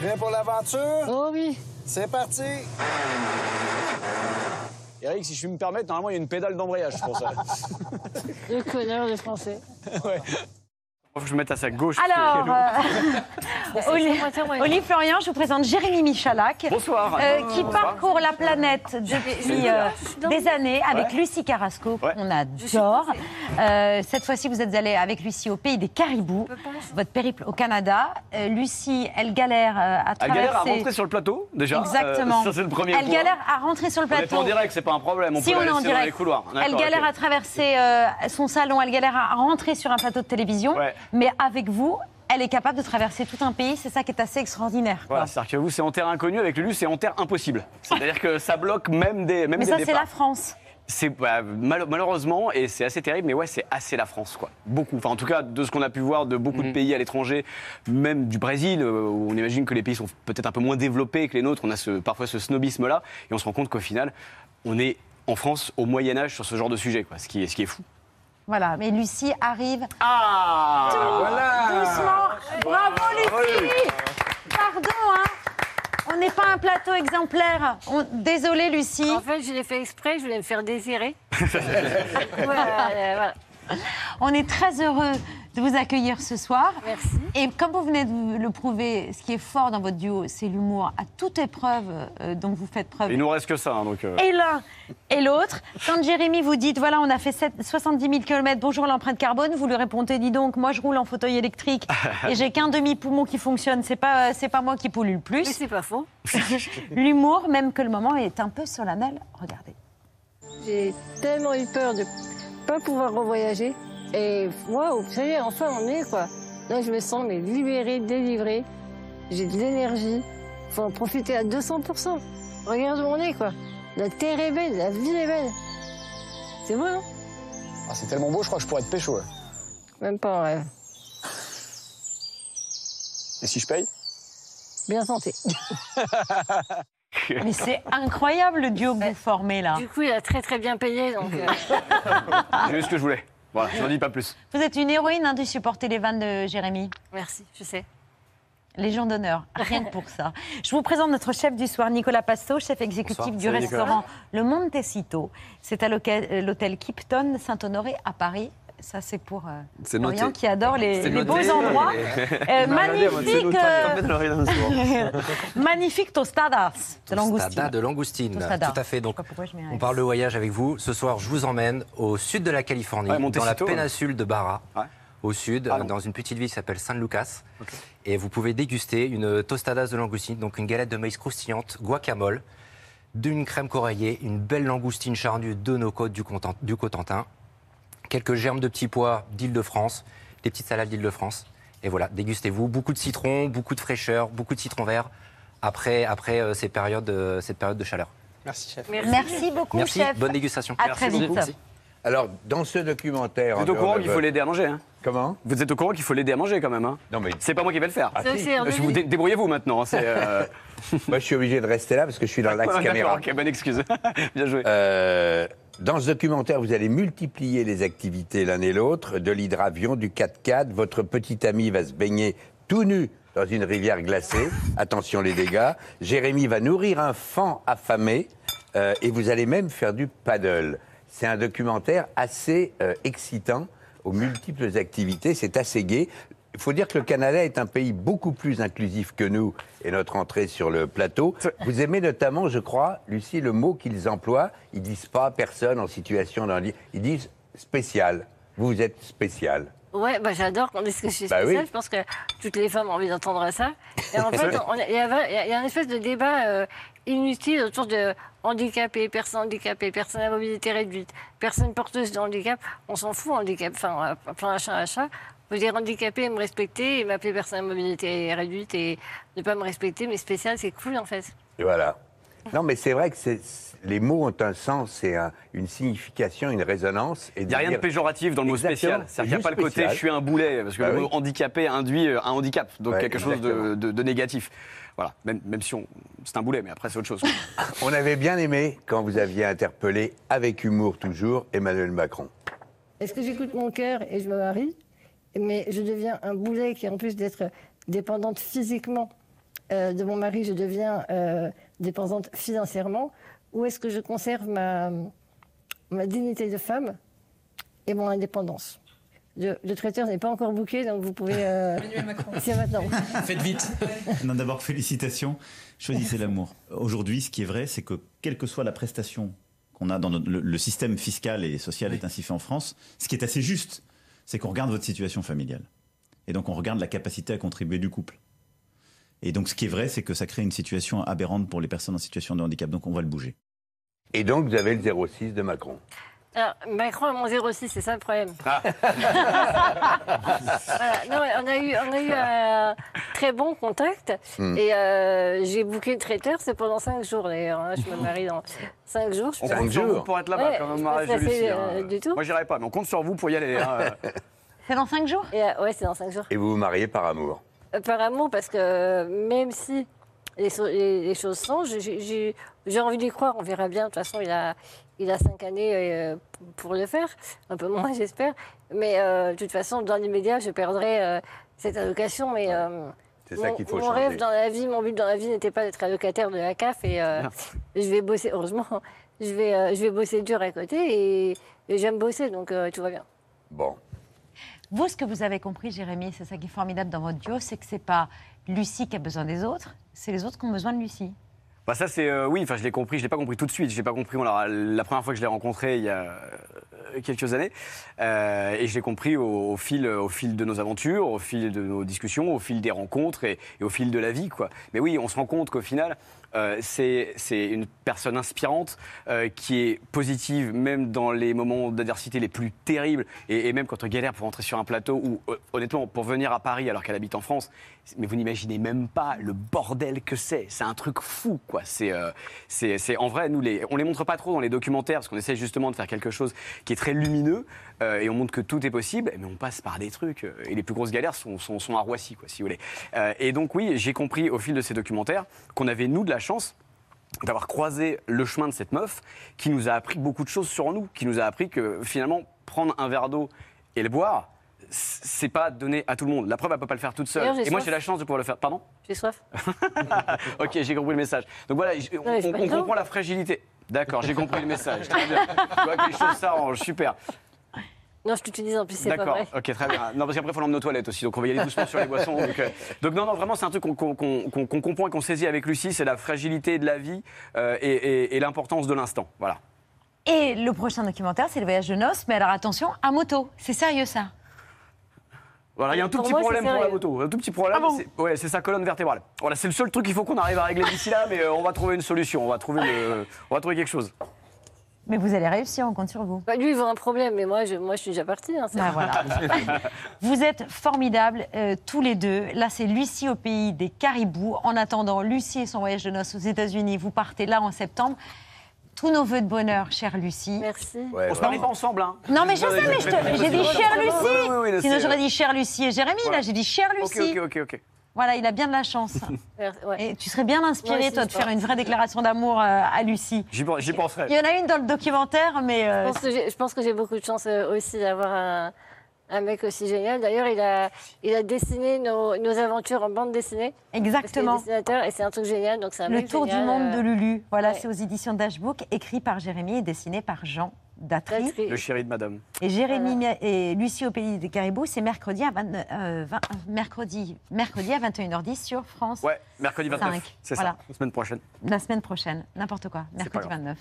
Speaker 41: Prêt pour l'aventure?
Speaker 45: Oh oui.
Speaker 41: C'est parti! Eric, si je puis me permettre, normalement, il y a une pédale d'embrayage pour ça. [laughs]
Speaker 45: Le connard de français.
Speaker 41: ouais.
Speaker 46: Faut que je me mette à sa gauche.
Speaker 1: Alors, euh, [laughs] Oli- Oli Florian, je vous présente Jérémy Michalak.
Speaker 46: Bonsoir.
Speaker 1: euh, qui
Speaker 46: Bonsoir.
Speaker 1: parcourt la planète depuis euh, des années avec
Speaker 46: Ouais.
Speaker 1: Lucie Carrasco, qu'on adore. Euh, cette fois-ci, vous êtes allé avec Lucie au pays des caribous. Votre périple au Canada. Euh, Lucie, elle galère euh, à
Speaker 46: Elle
Speaker 1: traverser.
Speaker 46: galère à rentrer sur le plateau, déjà.
Speaker 1: Exactement.
Speaker 46: Euh, ça, c'est le premier
Speaker 1: Elle
Speaker 46: point.
Speaker 1: galère à rentrer sur le
Speaker 46: On est
Speaker 1: plateau.
Speaker 46: en direct, c'est pas un problème. On
Speaker 1: si
Speaker 46: peut
Speaker 1: on est en
Speaker 46: laisser dans
Speaker 1: direct,
Speaker 46: les couloirs.
Speaker 1: elle galère à traverser euh, son salon, elle galère à rentrer sur un plateau de télévision.
Speaker 46: Ouais.
Speaker 1: Mais avec vous, elle est capable de traverser tout un pays. C'est ça qui est assez extraordinaire.
Speaker 46: Voilà, c'est-à-dire que vous, c'est en terre inconnue. Avec Lulu, c'est en terre impossible. C'est-à-dire que ça bloque même des même
Speaker 1: Mais
Speaker 46: des
Speaker 1: ça, c'est la France.
Speaker 46: C'est bah, mal- malheureusement, et c'est assez terrible, mais ouais, c'est assez la France, quoi. Beaucoup. Enfin, en tout cas, de ce qu'on a pu voir de beaucoup de pays à l'étranger, même du Brésil, euh, où on imagine que les pays sont peut-être un peu moins développés que les nôtres. On a ce, parfois ce snobisme-là, et on se rend compte qu'au final, on est en France au Moyen Âge sur ce genre de sujet, quoi. Ce qui est, ce qui est fou.
Speaker 1: Voilà, mais Lucie arrive.
Speaker 46: Ah
Speaker 1: Tout
Speaker 46: voilà.
Speaker 1: doucement. Bravo Lucie Pardon, hein On n'est pas un plateau exemplaire. On- Désolée Lucie.
Speaker 45: En fait, je l'ai fait exprès, je voulais me faire désirer. [laughs] voilà, voilà.
Speaker 1: On est très heureux de vous accueillir ce soir.
Speaker 45: Merci.
Speaker 1: Et comme vous venez de le prouver, ce qui est fort dans votre duo, c'est l'humour à toute épreuve euh, dont vous faites preuve.
Speaker 46: Il nous reste que ça, hein, donc. euh,
Speaker 1: Et l'un et l'autre. Quand Jérémy vous dit, voilà, on a fait sept- 70 000 km, bonjour l'empreinte carbone, vous lui répondez, dis donc, moi je roule en fauteuil électrique [laughs] et j'ai qu'un demi-poumon qui fonctionne, c'est pas, c'est pas moi qui pollue le plus.
Speaker 45: Mais c'est pas faux. [laughs]
Speaker 1: L'humour, même que le moment est un peu solennel, regardez.
Speaker 45: J'ai tellement eu peur de pas pouvoir revoyager. Et waouh, ça y est, enfin on est quoi. Là, je me sens mais libérée, délivrée. J'ai de l'énergie. Faut en profiter à 200%. Regarde où on est quoi. La terre est belle, la vie est belle. C'est vrai, hein?
Speaker 41: Ah, c'est tellement beau, je crois que je pourrais être pécho. ouais.
Speaker 45: Même pas en rêve.
Speaker 41: Et si je paye?
Speaker 45: Bien santé. [laughs]
Speaker 1: Mais c'est incroyable le duo que vous formez là.
Speaker 45: Du coup, il a très très bien payé, donc. euh, [laughs]
Speaker 46: J'ai eu ce que je voulais. Voilà, je n'en dis pas plus.
Speaker 1: Vous êtes une héroïne hein, de supporter les vannes de Jérémy.
Speaker 45: Merci, je sais.
Speaker 1: Légion d'honneur, [laughs] rien que pour ça. Je vous présente notre chef du soir, Nicolas Pasto, chef exécutif
Speaker 46: Bonsoir.
Speaker 1: du
Speaker 46: Salut, Nicolas.
Speaker 1: restaurant Le Montecito. C'est à l'hôtel euh, l'hôtel Kipton Saint-Honoré à Paris. Ça, c'est pour euh,
Speaker 4: noté.
Speaker 1: qui adore les, beaux endroits. [laughs] Euh, magnifique, euh, [laughs] magnifique tostadas de langoustine.
Speaker 47: Tostada de langoustine,
Speaker 1: Tostada.
Speaker 47: tout à fait. Donc, on parle de voyage avec vous. Ce soir, je vous emmène au sud de la Californie,
Speaker 46: Ouais,
Speaker 47: dans la
Speaker 46: ouais.
Speaker 47: péninsule de Barra, au sud,
Speaker 46: Ah,
Speaker 47: dans une petite ville qui s'appelle San Lucas. Et vous pouvez déguster une tostadas de langoustine, donc une galette de maïs croustillante, guacamole, d'une crème coraillée, une belle langoustine charnue de nos côtes du, Content- du Cotentin, quelques germes de petits pois d'Île-de-France, des petites salades d'Île-de-France. Et voilà, dégustez-vous. Beaucoup de citron, beaucoup de fraîcheur, beaucoup de citron vert après, après euh, ces périodes, euh, cette période de chaleur.
Speaker 41: Merci, chef.
Speaker 1: Merci, beaucoup,
Speaker 47: Merci,
Speaker 1: chef.
Speaker 47: bonne dégustation.
Speaker 1: À très vite.
Speaker 11: Alors, dans ce documentaire.
Speaker 46: Courant qu'il faut l'aider à manger, hein
Speaker 11: Comment?
Speaker 46: Vous êtes au courant qu'il faut l'aider à manger quand même, hein?
Speaker 11: Non, mais.
Speaker 46: C'est pas moi qui vais le faire.
Speaker 11: Ah, si.
Speaker 46: Je vous dé- Débrouillez-vous maintenant. hein, c'est, [laughs] euh,
Speaker 11: Moi, je suis obligé de rester là parce que je suis dans [laughs] l'axe caméra.
Speaker 46: ok, bonne excuse. [laughs] Bien joué.
Speaker 11: Euh, dans ce documentaire, vous allez multiplier les activités l'un et l'autre, de l'hydravion, du 4x4. Votre petit ami va se baigner tout nu dans une rivière glacée. Attention les dégâts. Jérémy va nourrir un fan affamé euh, et vous allez même faire du paddle. C'est un documentaire assez euh, excitant aux multiples activités. C'est assez gai.
Speaker 40: Il faut dire que le Canada est un pays beaucoup plus inclusif que nous et notre entrée sur le plateau. Vous aimez notamment, je crois, Lucie, le mot qu'ils emploient. Ils disent pas personne en situation de handicap. Ils disent spécial. Vous êtes spécial.
Speaker 45: Ouais, bah j'adore qu'on dise que je suis
Speaker 40: Bah oui.
Speaker 45: Je pense que toutes les femmes ont envie d'entendre ça. Et en [laughs] fait, il y, a- y a une espèce de débat euh, inutile autour de handicapés, personnes handicapées, personnes à mobilité réduite, personnes porteuses de handicap. On s'en fout, handicap. Enfin, euh, enfin, achat, achat. Faut dire handicapé et me respecter et m'appeler personne à mobilité réduite et ne pas me respecter, mais spécial, c'est cool en fait.
Speaker 40: Et voilà. Non, mais c'est vrai que c'est- les mots ont un sens et un- une signification, une résonance. Et
Speaker 46: Il n'y a rien de péjoratif dans le mot spécial. C'est-à-dire qu'il n'y a pas le côté je suis un boulet, parce que
Speaker 40: Bah
Speaker 46: le
Speaker 40: oui.
Speaker 46: mot handicapé induit euh, un handicap, donc
Speaker 40: Ouais,
Speaker 46: quelque chose de,
Speaker 40: exactement.
Speaker 46: de- de négatif. Voilà, même, même si on- c'est un boulet, mais après c'est autre chose. [laughs]
Speaker 40: On avait bien aimé quand vous aviez interpellé, avec humour toujours, Emmanuel Macron.
Speaker 45: Est-ce que j'écoute mon cœur et je me marie, mais je deviens un boulet qui, en plus d'être dépendante physiquement euh, de mon mari, je deviens euh, dépendante financièrement Ou est-ce que je conserve ma, ma dignité de femme et mon indépendance le, le traiteur n'est pas encore bouqué, donc vous pouvez. Euh, [laughs] C'est maintenant. [laughs]
Speaker 48: Faites vite. [laughs] Non, d'abord, félicitations. Choisissez l'amour. Aujourd'hui, ce qui est vrai, c'est que quelle que soit la prestation qu'on a dans notre- le, le système fiscal et social est ainsi fait en France, ce qui est assez juste, c'est qu'on regarde votre situation familiale. Et donc, on regarde la capacité à contribuer du couple. Et donc, ce qui est vrai, c'est que ça crée une situation aberrante pour les personnes en situation de handicap. Donc, on va le bouger.
Speaker 40: Et donc, vous avez le 06 de Macron.
Speaker 45: Alors, Macron a mon 06, c'est ça le problème.
Speaker 40: Ah. [laughs]
Speaker 45: Voilà. Non, on a eu, on a eu un très bon contact.
Speaker 40: Hmm.
Speaker 45: Et euh, j'ai booké le traiteur, c'est pendant 5 jours d'ailleurs. hein. Je me marie dans 5 jours. je
Speaker 46: On compte sur vous pour être là-bas,
Speaker 45: Ouais,
Speaker 46: quand même, mariage de Lucie.
Speaker 45: euh,
Speaker 46: hein.
Speaker 45: du tout.
Speaker 46: Moi, j'irai pas, mais on compte sur vous pour y aller. hein.
Speaker 1: C'est dans 5 jours?
Speaker 45: Et, euh, Ouais, c'est dans 5 jours.
Speaker 40: Et vous vous mariez par amour?
Speaker 45: Euh, Par amour, parce que euh, même si les, so- les- les choses changent, j'ai- envie d'y croire. On verra bien. De toute façon, il a, il a cinq années euh, pour le faire. Un peu moins, [laughs] j'espère. Mais euh, de toute façon, dans l'immédiat, je perdrai euh, cette allocation. Mais euh,
Speaker 40: C'est ça
Speaker 45: mon-
Speaker 40: qu'il faut
Speaker 45: Mon
Speaker 40: changer.
Speaker 45: rêve dans la vie, mon but dans la vie n'était pas d'être allocataire de la CAF. Et euh, [laughs] je vais bosser, heureusement, [laughs] je vais, euh, je vais bosser dur à côté. Et, et j'aime bosser, donc euh, tout va bien.
Speaker 40: Bon.
Speaker 1: Vous, ce que vous avez compris, Jérémy, c'est ça qui est formidable dans votre duo, c'est que c'est pas Lucie qui a besoin des autres, c'est les autres qui ont besoin de Lucie.
Speaker 46: Bah ça c'est euh, oui, enfin je l'ai compris, je l'ai pas compris tout de suite, je l'ai pas compris la, première fois que je l'ai rencontré il y a euh, quelques années, Euh, et je l'ai compris au, fil au fil de nos aventures, au fil de nos discussions, au fil des rencontres et, au fil de la vie quoi. Mais oui, on se rend compte qu'au final c'est une personne inspirante qui est positive même dans les moments d'adversité les plus terribles et, même quand on galère pour rentrer sur un plateau ou honnêtement pour venir à Paris alors qu'elle habite en France, mais vous n'imaginez même pas le bordel que c'est. C'est un truc fou, quoi. C'est, euh, c'est, c'est- en vrai, nous, les, on les montre pas trop dans les documentaires parce qu'on essaie justement de faire quelque chose qui est très lumineux euh, et on montre que tout est possible, mais on passe par des trucs euh, et les plus grosses galères sont, sont, sont à Roissy, quoi, si vous voulez. Et donc oui, j'ai compris au fil de ces documentaires qu'on avait nous de la chance d'avoir croisé le chemin de cette meuf qui nous a appris beaucoup de choses sur nous, qui nous a appris que finalement prendre un verre d'eau et le boire, c'est pas donné à tout le monde. La preuve, elle peut pas le faire toute seule. Et moi, j'ai la chance de pouvoir le faire. Pardon?
Speaker 45: J'ai soif. [laughs]
Speaker 46: Ok, j'ai compris le message. Donc voilà, on, comprend la fragilité. D'accord, j'ai compris le message. Très bien. Je vois que les choses s'arrangent. Super.
Speaker 45: Non, je t'utilise en plus, c'est pas
Speaker 46: D'accord, ok, très bien. Non, parce qu'après, il faut l'emmener aux toilettes aussi, donc on va y aller doucement sur les boissons. Donc, euh, donc non, non, vraiment, c'est un truc qu'on qu'on- qu'on- qu'on- qu'on comprend et qu'on saisit avec Lucie, c'est la fragilité de la vie euh, et, et- et l'importance de l'instant. Voilà.
Speaker 1: Et le prochain documentaire, c'est le voyage de noces, mais alors attention, à moto. C'est sérieux ça?
Speaker 46: Voilà, il y a un tout
Speaker 1: Pour
Speaker 46: petit
Speaker 1: moi,
Speaker 46: problème
Speaker 1: c'est
Speaker 46: pour la moto. Un tout petit problème, c'est ouais, c'est sa colonne vertébrale. Voilà, c'est le seul truc qu'il faut qu'on arrive à régler d'ici là, mais euh, on va trouver une solution, on va trouver, le- on va trouver quelque chose.
Speaker 1: Mais vous allez réussir, on compte sur vous.
Speaker 45: Bah, lui, il voit un problème, mais moi, je, moi, je suis déjà partie. hein, c'est-
Speaker 1: Bah, [laughs] voilà. [laughs] Vous êtes formidables euh, tous les deux. Là, c'est Lucie au pays des caribous. En attendant, Lucie et son voyage de noces aux États-Unis. Vous partez là en septembre. Tous nos voeux de bonheur, chère Lucie.
Speaker 45: Merci.
Speaker 46: on se marie pas ensemble, hein.
Speaker 1: Non, mais je sais, mais je te- j'ai dit chère Lucie.
Speaker 46: Oui, oui,
Speaker 1: Sinon, j'aurais dit chère Lucie et Jérémy.
Speaker 46: Voilà.
Speaker 1: Là, j'ai dit chère Lucie.
Speaker 46: ok, ok, ok.
Speaker 1: Voilà, il a bien de la chance. [laughs] Et tu serais bien inspiré, toi, de faire une vraie déclaration d'amour euh, à Lucie.
Speaker 46: J'y pen- j'y penserai.
Speaker 1: Il y en a une dans le documentaire, mais. euh,
Speaker 45: Je pense que j'ai- je pense que j'ai beaucoup de chance euh, aussi d'avoir un, un mec aussi génial. D'ailleurs, il a, il a dessiné nos, nos aventures en bande dessinée.
Speaker 1: Exactement.
Speaker 45: Parce qu'il est dessinateur et c'est un truc génial. Donc c'est un
Speaker 1: Le tour du monde
Speaker 45: euh,
Speaker 1: de Lulu. Voilà,
Speaker 45: ouais.
Speaker 1: c'est aux éditions Dashbook, écrit par Jérémy et dessiné par Jean Datry.
Speaker 46: Le chéri de madame.
Speaker 1: Et Jérémy et Lucie au pays des caribous, c'est mercredi à 29 euh, 20 mercredi, mercredi à 21h10 sur France.
Speaker 46: Ouais, mercredi 29.
Speaker 1: Cinq.
Speaker 46: C'est
Speaker 1: Voilà.
Speaker 46: ça, la semaine prochaine.
Speaker 1: La semaine prochaine, n'importe quoi, mercredi
Speaker 46: pas
Speaker 1: 29.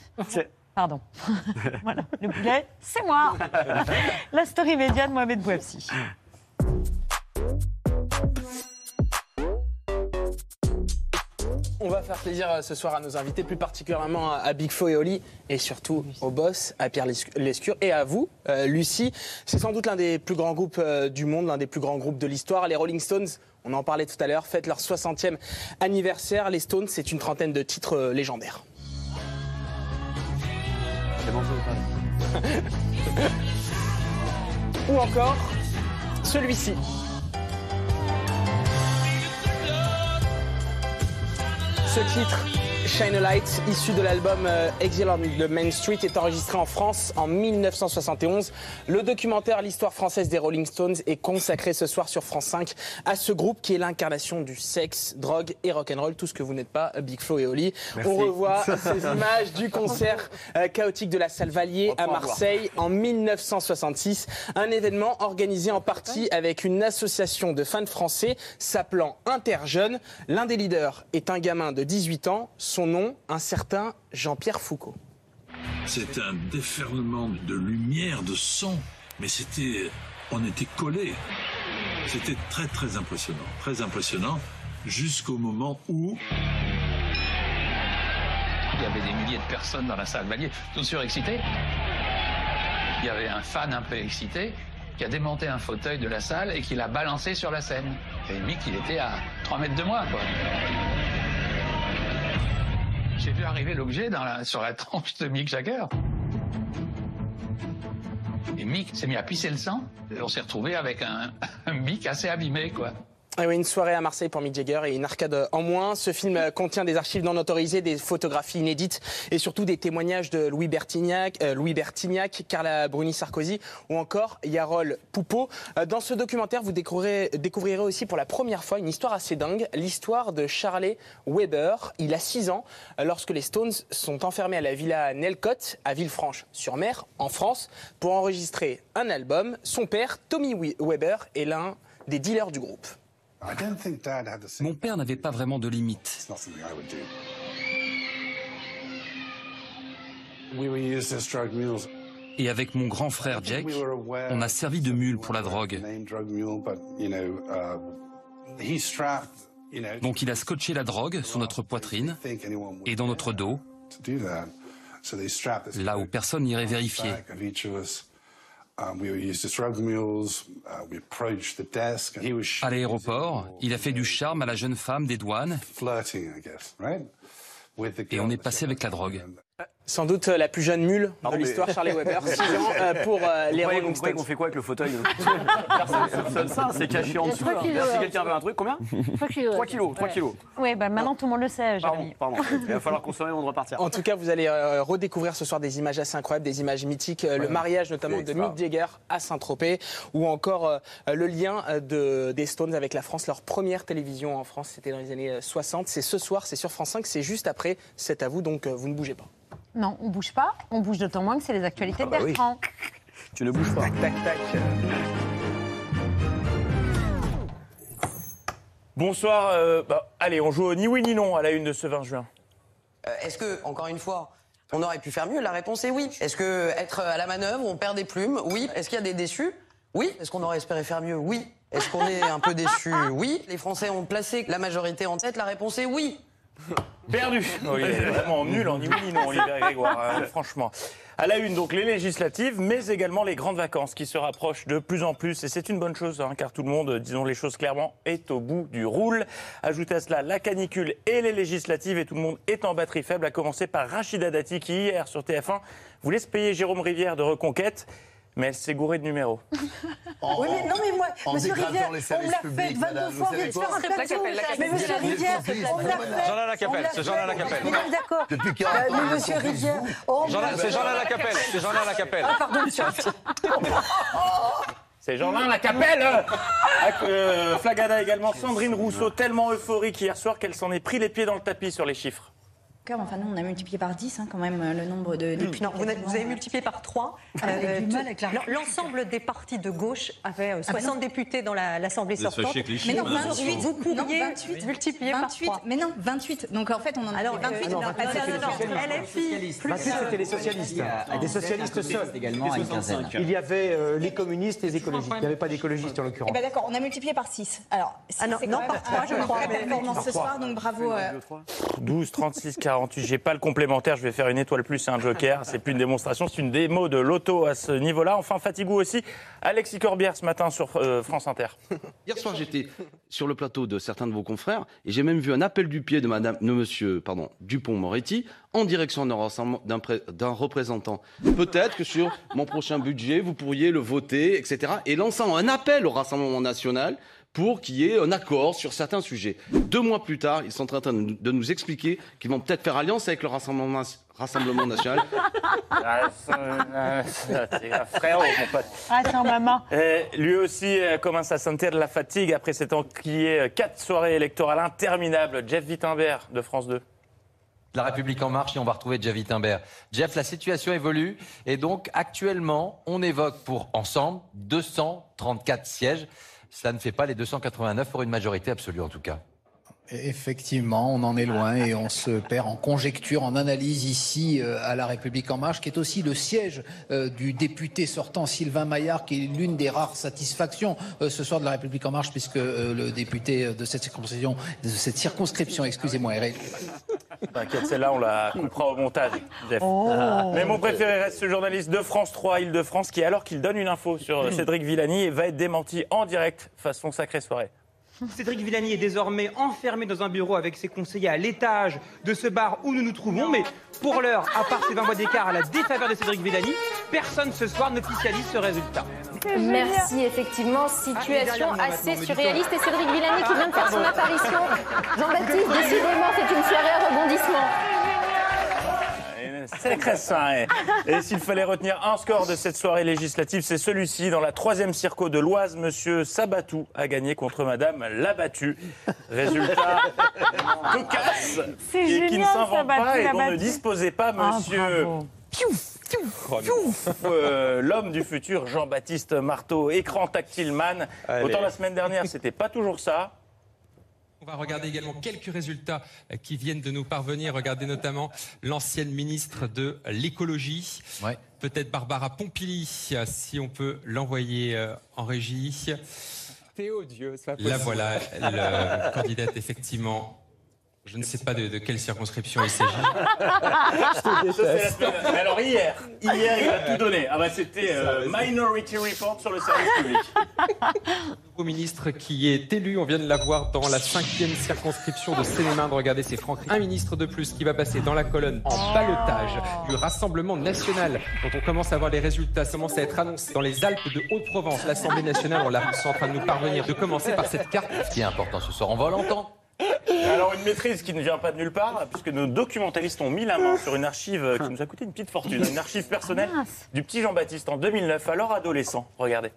Speaker 1: Pardon. [laughs] voilà, le boulet, c'est moi. La story média de Mohamed Bouafsi.
Speaker 42: On va faire plaisir euh, ce soir à nos invités, plus particulièrement à à Big Flo et Oli, et surtout au boss, à Pierre Lescu- Lescure, et à vous, euh, Lucie. C'est sans doute l'un des plus grands groupes euh, du monde, l'un des plus grands groupes de l'histoire. Les Rolling Stones, on en parlait tout à l'heure, fêtent leur 60e anniversaire. Les Stones, c'est une trentaine de titres Ou encore celui-ci. Ce titre, Shine a Light, issu de l'album euh, Exile on the Main Street, est enregistré en France en 1971. Le documentaire L'histoire française des Rolling Stones est consacré ce soir sur France 5 à ce groupe qui est l'incarnation du sexe, drogue et rock'n'roll, tout ce que vous n'êtes pas, Big Flo et Oli.
Speaker 46: Merci.
Speaker 42: On revoit [laughs] ces images du concert euh, chaotique de la Salle Valier à Marseille en 1966. Un événement organisé en partie avec une association de fans français s'appelant Interjeunes. L'un des leaders est un gamin de 18 ans. Son nom, un certain Jean-Pierre Foucault.
Speaker 49: C'est un déferlement de lumière, de son, mais c'était, on était collés. C'était très très impressionnant, très impressionnant, jusqu'au moment où
Speaker 50: Il y avait des milliers de personnes dans la salle Valier, tout surexcité. Il y avait un fan un peu excité qui a démonté un fauteuil de la salle et qui l'a balancé sur la scène. Et Mick, il était à 3 mètres de moi, quoi. J'ai vu arriver l'objet sur la tranche de Mick Jagger. Et Mick s'est mis à pisser le sang. Et on s'est retrouvé avec un [laughs] Mick assez abîmé, quoi.
Speaker 42: Ah oui, une soirée à Marseille pour Mick Jagger et une arcade en moins. Ce film contient des archives non autorisées, des photographies inédites et surtout des témoignages de Louis Bertignac, euh, Louis Bertignac, Carla Bruni Sarkozy ou encore Yarol Poupeau. Euh, Dans ce documentaire, vous découvrirez, découvrirez aussi pour la première fois une histoire assez dingue, l'histoire de Charlie Weber. Il a 6 ans lorsque les Stones sont enfermés à la villa Nelcott à Villefranche-sur-Mer en France pour enregistrer un album. Son père, Tommy We- Weber, est l'un des dealers du groupe.
Speaker 51: Mon père n'avait pas vraiment de limites. Et avec mon grand frère Jack, on a servi de mule pour la drogue. Donc il a scotché la drogue sur notre poitrine et dans notre dos, là où personne n'irait vérifier. À l'aéroport, il a fait du charme à la jeune femme des douanes. Et on est passé avec la drogue.
Speaker 42: Sans doute euh, la plus jeune mule
Speaker 46: Pardon,
Speaker 42: de l'histoire,
Speaker 46: mais-
Speaker 42: Charlie Weber, [laughs] 6 ans euh, pour euh, les Rolling Stones.
Speaker 46: fait quoi avec le fauteuil [laughs] Personne ne soupçonne ça, c'est caché en dessous.
Speaker 1: alors.
Speaker 46: quelqu'un veut un truc Combien
Speaker 1: 3 kilos.
Speaker 46: 3 kilos, 3
Speaker 1: Ouais.
Speaker 46: kilos.
Speaker 1: Oui, bah maintenant tout le monde le sait,
Speaker 46: Pardon,
Speaker 1: Jérémy.
Speaker 46: pardon. Il va falloir consommer avant de repartir.
Speaker 42: En tout cas, vous allez euh, redécouvrir ce soir des images assez incroyables, des images mythiques, le mariage notamment de. Mick Jagger à Saint-Tropez, ou encore euh, le lien de, des Stones avec la France. Leur première télévision en France, c'était dans les années euh, 60. C'est ce soir, c'est sur France 5, c'est juste après. C'est à vous, donc euh, vous ne bougez pas.
Speaker 1: Non, on bouge pas. On bouge d'autant moins que c'est les actualités
Speaker 46: Ah
Speaker 1: de
Speaker 46: bah oui.
Speaker 1: Bertrand.
Speaker 46: Tu ne bouges pas.
Speaker 42: Tac, tac, tac.
Speaker 52: Bonsoir. euh, bah, allez, on joue au ni oui ni non à la une de ce 20 juin.
Speaker 53: Euh, Est-ce que, encore une fois, on aurait pu faire mieux La réponse est oui. Est-ce que être à la manœuvre, on perd des plumes Oui. Est-ce qu'il y a des déçus Oui. Est-ce qu'on aurait espéré faire mieux Oui. Est-ce qu'on est un peu déçus Oui. Les Français ont placé la majorité en tête La réponse est oui. [laughs]
Speaker 52: Perdu. Oui, il est vraiment nul en ni oui ni non, Olivier Grégoire, hein, franchement. À la une, donc les législatives, mais également les grandes vacances qui se rapprochent de plus en plus. Et c'est une bonne chose, hein, car tout le monde, disons les choses clairement, est au bout du roule. Ajoutez à cela la canicule et les législatives, et tout le monde est en batterie faible, à commencer par Rachida Dati, qui hier sur TF1 voulait se payer Jérôme Rivière de Reconquête, mais elle s'est gourée de numéros. [laughs]
Speaker 54: Oui, mais non, mais moi,
Speaker 52: en
Speaker 54: monsieur Rivière,
Speaker 52: les
Speaker 54: on me l'a fait
Speaker 52: publics,
Speaker 54: 22
Speaker 52: madame,
Speaker 54: fois,
Speaker 52: vous
Speaker 54: faire un
Speaker 52: quoi
Speaker 54: plateau. Mais monsieur Rivière, on me l'a fait.
Speaker 55: Jean-Alain Lacapelle, c'est Jean-Alain
Speaker 54: fait.
Speaker 55: Lacapelle.
Speaker 54: Mais non, mais d'accord.
Speaker 55: Depuis 40 ans,
Speaker 54: Mais monsieur Rivière, on
Speaker 55: c'est. Jean-Alain Lacapelle, c'est Jean-Alain Lacapelle.
Speaker 54: Ah, pardon, monsieur. [laughs]
Speaker 52: C'est Jean-Lin Lacapelle Ac- euh, Flagada également, Sandrine Rousseau, tellement euphorique hier soir qu'elle s'en est pris les pieds dans le tapis sur les chiffres.
Speaker 46: Enfin, nous, on a multiplié par 10 hein, quand même euh, le nombre de députés.
Speaker 56: Non, vous avez, vous avez multiplié par 3.
Speaker 46: Avec du mal avec la
Speaker 56: L'ensemble des partis de gauche avaient euh,
Speaker 46: Ah
Speaker 56: 60 députés dans la- l'Assemblée
Speaker 46: êtes
Speaker 56: sortante. Mais non,
Speaker 46: madame.
Speaker 56: 28, vous pourriez
Speaker 46: Non, 28,
Speaker 56: multiplier
Speaker 46: 28,
Speaker 56: par 3.
Speaker 46: Mais non, 28. Donc en fait, on en a
Speaker 56: Alors,
Speaker 46: fait 28.
Speaker 56: euh, non,
Speaker 46: non,
Speaker 56: non. LFI, plus
Speaker 31: 28, c'était les socialistes. Des socialistes seuls.
Speaker 57: également à une quinzaine.
Speaker 31: Il y avait euh, les communistes et les écologistes. Il n'y avait pas d'écologistes en
Speaker 46: Eh
Speaker 31: l'occurrence.
Speaker 46: ben d'accord, on a multiplié par 6. Alors,
Speaker 56: Ah non, par
Speaker 46: même
Speaker 56: trois,
Speaker 46: un-
Speaker 56: je
Speaker 46: une
Speaker 56: crois.
Speaker 46: performance ce soir, donc bravo. euh,
Speaker 52: 12, 36, 48. J'ai pas le complémentaire, je vais faire une étoile plus et un joker. C'est plus une démonstration, c'est une démo de l'auto à ce niveau-là. Enfin, Fatigou aussi. Alexis Corbière ce matin sur euh, France Inter.
Speaker 51: Hier soir, j'étais sur le plateau de certains de vos confrères et j'ai même vu un appel du pied de madame, Dupont-Moretti en direction d'un représentant. Peut-être que sur mon prochain budget, vous pourriez le voter, etc. Et lançant un appel au Rassemblement national pour qu'il y ait un accord sur certains sujets. Deux mois plus tard, ils sont en train de nous- expliquer qu'ils vont peut-être faire alliance avec le Rassemblement, Rassemblement national.
Speaker 52: C'est [laughs] un frérot, mon pote.
Speaker 1: Ah, c'est en maman.
Speaker 52: Et lui aussi euh, commence à sentir de la fatigue après s'être enquillé euh, quatre soirées électorales interminables. Jeff Wittenberg de France 2.
Speaker 21: La République en marche et on va retrouver Jeff Wittenberg. Jeff, la situation évolue et donc actuellement, on évoque pour ensemble 234 sièges. Cela ne fait pas les 289 pour une majorité absolue en tout cas.
Speaker 58: Effectivement, on en est loin et on se perd en conjecture, en analyse ici euh, à La République En Marche, qui est aussi le siège euh, du député sortant Sylvain Maillard, qui est l'une des rares satisfactions euh, ce soir de La République En Marche, puisque euh, le député de cette circonscription, de cette circonscription, excusez-moi, est
Speaker 52: T'inquiète, celle-là, on la coupera au montage, Jeff.
Speaker 58: Oh.
Speaker 52: Mais mon préféré reste ce journaliste de France 3, Île-de-France, qui, alors qu'il donne une info sur Cédric Villani, va être démenti en direct façon sacrée soirée.
Speaker 59: Cédric Villani est désormais enfermé dans un bureau avec ses conseillers à l'étage de ce bar où nous nous trouvons. Mais pour l'heure, à part ces 20 mois d'écart à la défaveur de Cédric Villani, personne ce soir n'officialise ce résultat.
Speaker 60: Merci, effectivement, situation assez surréaliste. Et Cédric Villani qui vient de faire son apparition. Jean-Baptiste, décidément, c'est une soirée à.
Speaker 52: Sacré soirée. [laughs] Et s'il fallait retenir un score de cette soirée législative, c'est celui-ci. Dans la troisième circo de l'Oise, Monsieur Sabatou a gagné contre Madame Labattu. Résultat [laughs] cocasse
Speaker 1: C'est
Speaker 52: et qui ne
Speaker 1: génial,
Speaker 52: s'invente pas et dont ne disposait pas
Speaker 1: Ah,
Speaker 52: Monsieur. Piouf, euh, l'homme du futur, Jean-Baptiste Marteau, écran tactile man.
Speaker 25: Allez.
Speaker 52: Autant la semaine dernière, c'était pas toujours ça.
Speaker 25: On va regarder également quelques résultats euh, qui viennent de nous parvenir. Regardez notamment l'ancienne ministre de l'écologie, peut-être Barbara Pompili, euh, si on peut l'envoyer euh, en régie.
Speaker 59: Ça.
Speaker 25: Là voilà, le [laughs] candidate effectivement. Je ne sais pas de, de quelle circonscription il s'agit. [laughs]
Speaker 52: Ça, c'est la semaine- Alors hier, hier, il a tout donné. Ah bah, c'était euh, Minority Report sur le service public. [laughs]
Speaker 25: Nouveau ministre qui est élu, on vient de l'avoir dans la cinquième circonscription de Seine-et-Marne. Regardez, c'est Franck. Un ministre de plus qui va passer dans la colonne en balotage du Rassemblement national. Quand on commence à voir les résultats, ça commence à être annoncé dans les Alpes de Haute-Provence. L'Assemblée nationale, on la en train de nous parvenir. De commencer par cette carte.
Speaker 21: Ce qui est important ce soir, on va l'entendre.
Speaker 52: Alors une maîtrise qui ne vient pas de nulle part, puisque nos documentalistes ont mis la main sur une archive qui nous a coûté une petite fortune, une archive personnelle du petit Jean-Baptiste en 2009, alors adolescent. Regardez.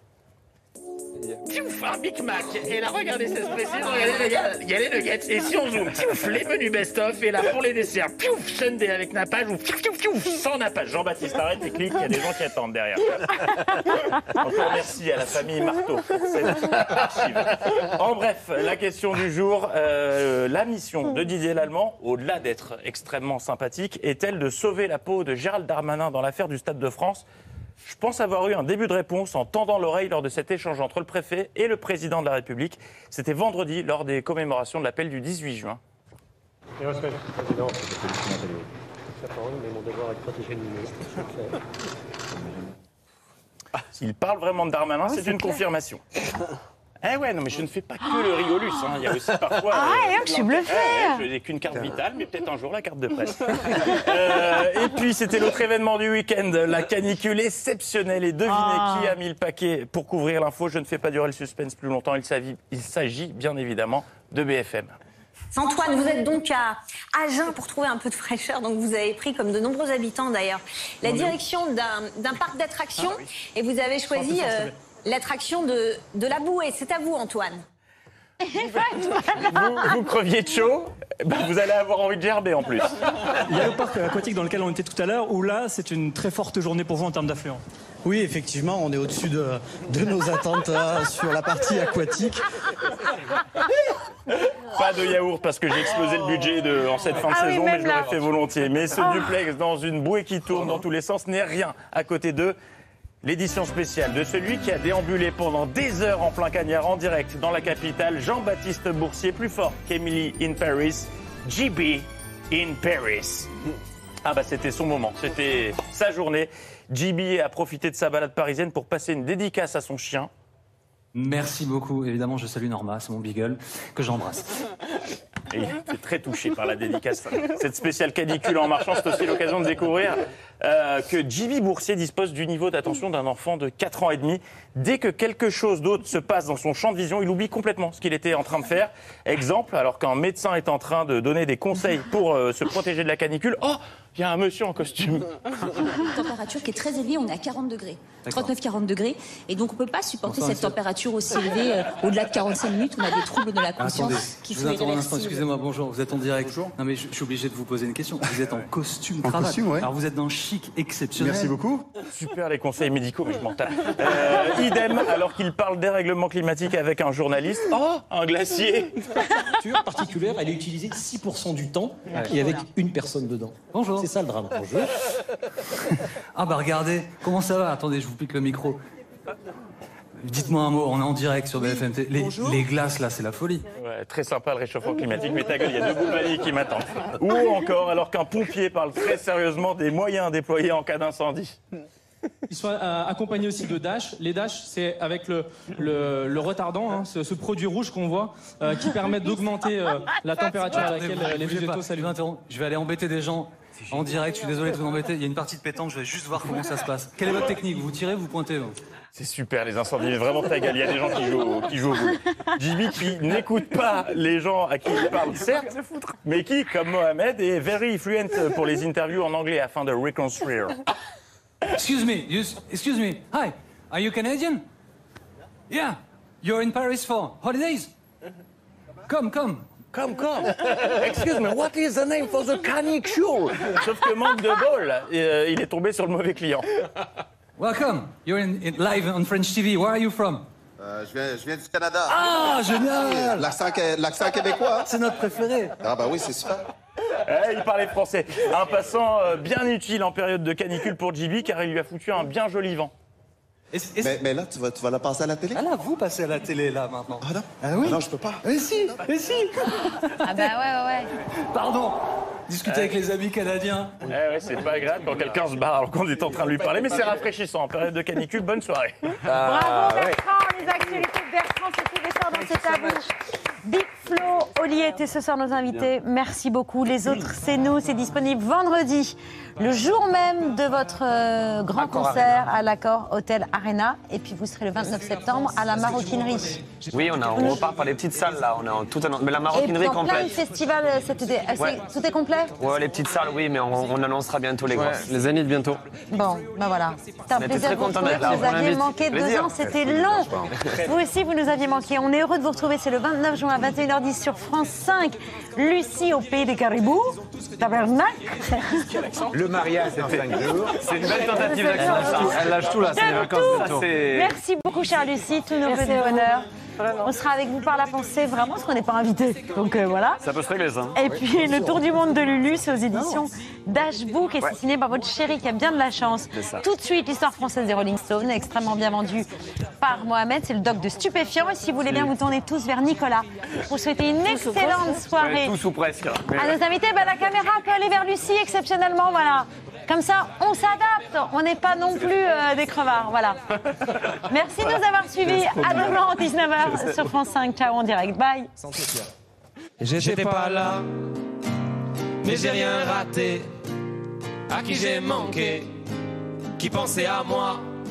Speaker 52: Piouf, un Big Mac. Et là, regardez cette précise, regardez, il y a- les nuggets. Et si on zoome, les menus best-of. Et là, pour les desserts, piouf, Sunday avec nappage ou piouf, piouf, sans nappage. Jean-Baptiste, arrête et clique, il y a des gens qui attendent derrière. Encore merci à la famille Marteau. En bref, la question du jour, euh, la mission de Didier Lallemand, au-delà d'être extrêmement sympathique, est-elle de sauver la peau de Gérald Darmanin dans l'affaire du Stade de France? Je pense avoir eu un début de réponse en tendant l'oreille lors de cet échange entre le préfet et le président de la République. C'était vendredi lors des commémorations de l'appel du 18 juin.
Speaker 31: Et respect, Président. Sa parole, mais mon devoir est de protéger le ministre.
Speaker 52: S'il parle vraiment de Darmanin,
Speaker 1: Oui,
Speaker 52: c'est
Speaker 1: c'est
Speaker 52: une
Speaker 1: clair.
Speaker 52: confirmation. Eh ouais, non, mais je ne fais pas que le rigolus. hein. Il y a aussi parfois.
Speaker 1: Ah ouais, hein, je suis bluffée.
Speaker 52: Ouais, je n'ai qu'une carte vitale, mais peut-être un jour la carte de presse. [laughs] Euh, et puis, c'était l'autre événement du week-end, la canicule exceptionnelle. Et devinez
Speaker 1: Ah.
Speaker 52: qui a mis le paquet pour couvrir l'info. Je ne fais pas durer le suspense plus longtemps. Il s'agit, il s'agit bien évidemment de BFM.
Speaker 44: Antoine, vous êtes donc à Agen pour trouver un peu de fraîcheur, donc vous avez pris, comme de nombreux habitants d'ailleurs, la direction d'un d'un parc d'attractions et vous avez choisi
Speaker 59: 100%
Speaker 44: euh, l'attraction de, de la bouée. C'est à vous, Antoine.
Speaker 52: vous, vous creviez de chaud, ben, vous allez avoir envie de gerber en plus.
Speaker 61: Il y a le parc aquatique dans lequel on était tout à l'heure, où là, c'est une très forte journée pour vous en termes d'affluents.
Speaker 62: Oui, effectivement, on est au-dessus de, de nos attentes là, sur la partie aquatique.
Speaker 52: Pas de yaourt parce que j'ai explosé le budget de, en cette fin de
Speaker 1: Ah oui,
Speaker 52: saison, mais je l'aurais fait volontiers. Mais ce
Speaker 1: Ah.
Speaker 52: duplex dans une bouée qui tourne dans tous les sens n'est rien à côté de l'édition spéciale de celui qui a déambulé pendant des heures en plein cagnard en direct dans la capitale, Jean-Baptiste Boursier, plus fort qu'Emily in Paris, GB in Paris. Ah bah c'était son moment, c'était sa journée. GB a profité de sa balade parisienne pour passer une dédicace à son chien.
Speaker 63: Merci beaucoup. Évidemment, je salue Norma, c'est mon beagle, que j'embrasse. [laughs]
Speaker 52: Et il était très touché par la dédicace. Cette spéciale canicule en marchant, c'est aussi l'occasion de découvrir euh, que Jimmy Boursier dispose du niveau d'attention d'un enfant de 4 ans et demi. Dès que quelque chose d'autre se passe dans son champ de vision, il oublie complètement ce qu'il était en train de faire. Exemple, alors qu'un médecin est en train de donner des conseils pour euh, se protéger de la canicule, oh, il y a un monsieur en costume.
Speaker 64: Une température qui est très élevée, on est à 40 degrés,
Speaker 52: D'accord.
Speaker 64: 39-40 degrés, et donc on ne peut pas supporter cette température aussi élevée euh, au-delà de 45 minutes, on a des troubles de la conscience
Speaker 63: Attendez,
Speaker 64: qui sont
Speaker 63: excusez-moi, bonjour, vous êtes en direct. Non mais je, je suis obligé de vous poser une question. Vous êtes en costume
Speaker 62: En
Speaker 63: cravate.
Speaker 62: costume, ouais.
Speaker 63: Alors vous êtes d'un chic exceptionnel.
Speaker 62: Merci beaucoup.
Speaker 52: Super les conseils médicaux, mais je m'en tape. Euh, idem, alors qu'il parle dérèglement climatique avec un journaliste. Oh, un glacier
Speaker 62: voiture particulière, elle est utilisée 6% du temps
Speaker 63: Ouais.
Speaker 62: et avec une personne dedans.
Speaker 63: Bonjour.
Speaker 62: C'est ça le drame. [laughs] Bonjour.
Speaker 63: Ah bah regardez, comment ça va? Attendez, je vous pique le micro. Dites-moi un mot, on est en direct sur BFM. TV. Les, les glaces là, c'est la folie.
Speaker 52: Ouais, très sympa le réchauffement climatique, mais ta gueule, il y a deux boules qui m'attendent. Ou encore, alors qu'un pompier parle très sérieusement des moyens déployés en cas d'incendie.
Speaker 59: Ils sont euh, accompagnés aussi de Dash. Les Dash, c'est avec le, le, le retardant, hein, ce, ce produit rouge qu'on voit, euh, qui permet d'augmenter euh, la température à laquelle euh, les végétaux
Speaker 63: interromps. Je vais aller embêter des gens en direct. Je suis désolé de vous embêter. Il y a une partie de pétanque. Je vais juste voir comment ça se passe. Quelle est votre technique? Vous tirez, vous pointez vous
Speaker 52: C'est super les incendies, mais vraiment ta gueule, il y a des gens qui jouent, au- qui jouent au boule. Jimmy qui n'écoute pas les gens à qui il parle, certes, mais qui, comme Mohamed, est very fluent pour les interviews en anglais afin de reconstruire.
Speaker 63: Excuse me, you, excuse me. Hi, are you Canadian? Yeah, you're in Paris for holidays. Come, come.
Speaker 52: Come, come. [laughs] Excuse me, what is the name for the canicule? Sauf que manque de bol, euh, il est tombé sur le mauvais client.
Speaker 63: Welcome. You're in, in- live on French TV. Where are you from?
Speaker 65: Euh, je, viens, je viens du Canada.
Speaker 63: Ah, génial
Speaker 65: L'accent, qué- l'accent québécois.
Speaker 63: C'est notre préféré.
Speaker 65: Ah bah oui, c'est super.
Speaker 52: Eh, il parlait français. Un passant euh, bien utile en période de canicule pour JB car il lui a foutu un bien joli vent.
Speaker 65: Mais, mais là, tu vas, tu vas la passer à la télé?
Speaker 63: Ah là, vous passez à la télé là maintenant.
Speaker 65: Ah non?
Speaker 63: Ah oui
Speaker 65: Ah non, je peux pas.
Speaker 63: Mais si, mais si
Speaker 1: Ah bah ouais, ouais, ouais.
Speaker 63: Pardon Discuter avec les amis canadiens.
Speaker 52: Eh ouais, c'est pas agréable quand quelqu'un se barre alors qu'on est en train de lui parler, mais c'est rafraîchissant. En période de canicule, bonne soirée.
Speaker 1: Bravo Bertrand, les actualités de Bertrand, c'est tous les soirs dans C'est à vous. Big Flo, Oli étaient ce soir nos invités. Merci beaucoup. Les autres, c'est nous. C'est disponible vendredi, le jour même de votre euh, grand
Speaker 46: Accor
Speaker 1: concert à l'accord Hôtel Arena. Et puis vous serez le 29 septembre à la Maroquinerie.
Speaker 46: Oui, on, a, on repart par les petites salles là. On est en tout un- Mais la
Speaker 1: Et
Speaker 46: maroquinerie
Speaker 1: dans plein de
Speaker 46: complète.
Speaker 1: festivals euh, cet été.
Speaker 46: Ouais.
Speaker 1: Tout est complet
Speaker 46: Ouais, les petites salles, oui, mais on, on annoncera bientôt les grosses. Les zéniths bientôt.
Speaker 1: Bon, ben voilà. C'était un
Speaker 46: On était
Speaker 1: plaisir
Speaker 46: très
Speaker 1: de vous
Speaker 46: contents
Speaker 1: retrouver.
Speaker 46: d'être là.
Speaker 1: Vous aviez manqué deux ans, c'était long. Vous aussi, vous nous aviez manqué. On est heureux de vous retrouver. C'est le 29 juin à 21h10 sur France 5. Lucie au pays des caribous. Tabernacle.
Speaker 46: Le mariage, c'est C'est une belle tentative d'accent. Elle lâche tout là, c'est les
Speaker 1: De
Speaker 46: vacances bientôt.
Speaker 1: Merci beaucoup, chère Lucie. Tous nos vœux de bonheur. On sera avec vous par la pensée, vraiment, parce qu'on n'est pas invité. Donc euh, voilà.
Speaker 46: Ça peut se régler ça.
Speaker 1: Et puis le tour du monde de Lulu, c'est aux éditions Dashbook et c'est signé par votre chérie qui a bien de la chance. Tout de suite, l'histoire française des Rolling Stones, extrêmement bien vendue par Mohamed. C'est le doc de stupéfiants. Et si vous voulez bien, vous tournez tous vers Nicolas pour souhaiter une excellente soirée.
Speaker 46: Tous ou presque.
Speaker 1: À nos invités, bah, la caméra peut aller vers Lucie exceptionnellement, voilà. Comme ça, on s'adapte. On n'est pas non plus euh, des crevards, voilà. Merci de nous avoir suivis. À demain en 19h sur France 5. Ciao en direct. Bye.
Speaker 55: J'étais pas là, mais j'ai rien raté. À qui j'ai manqué, qui pensait à moi,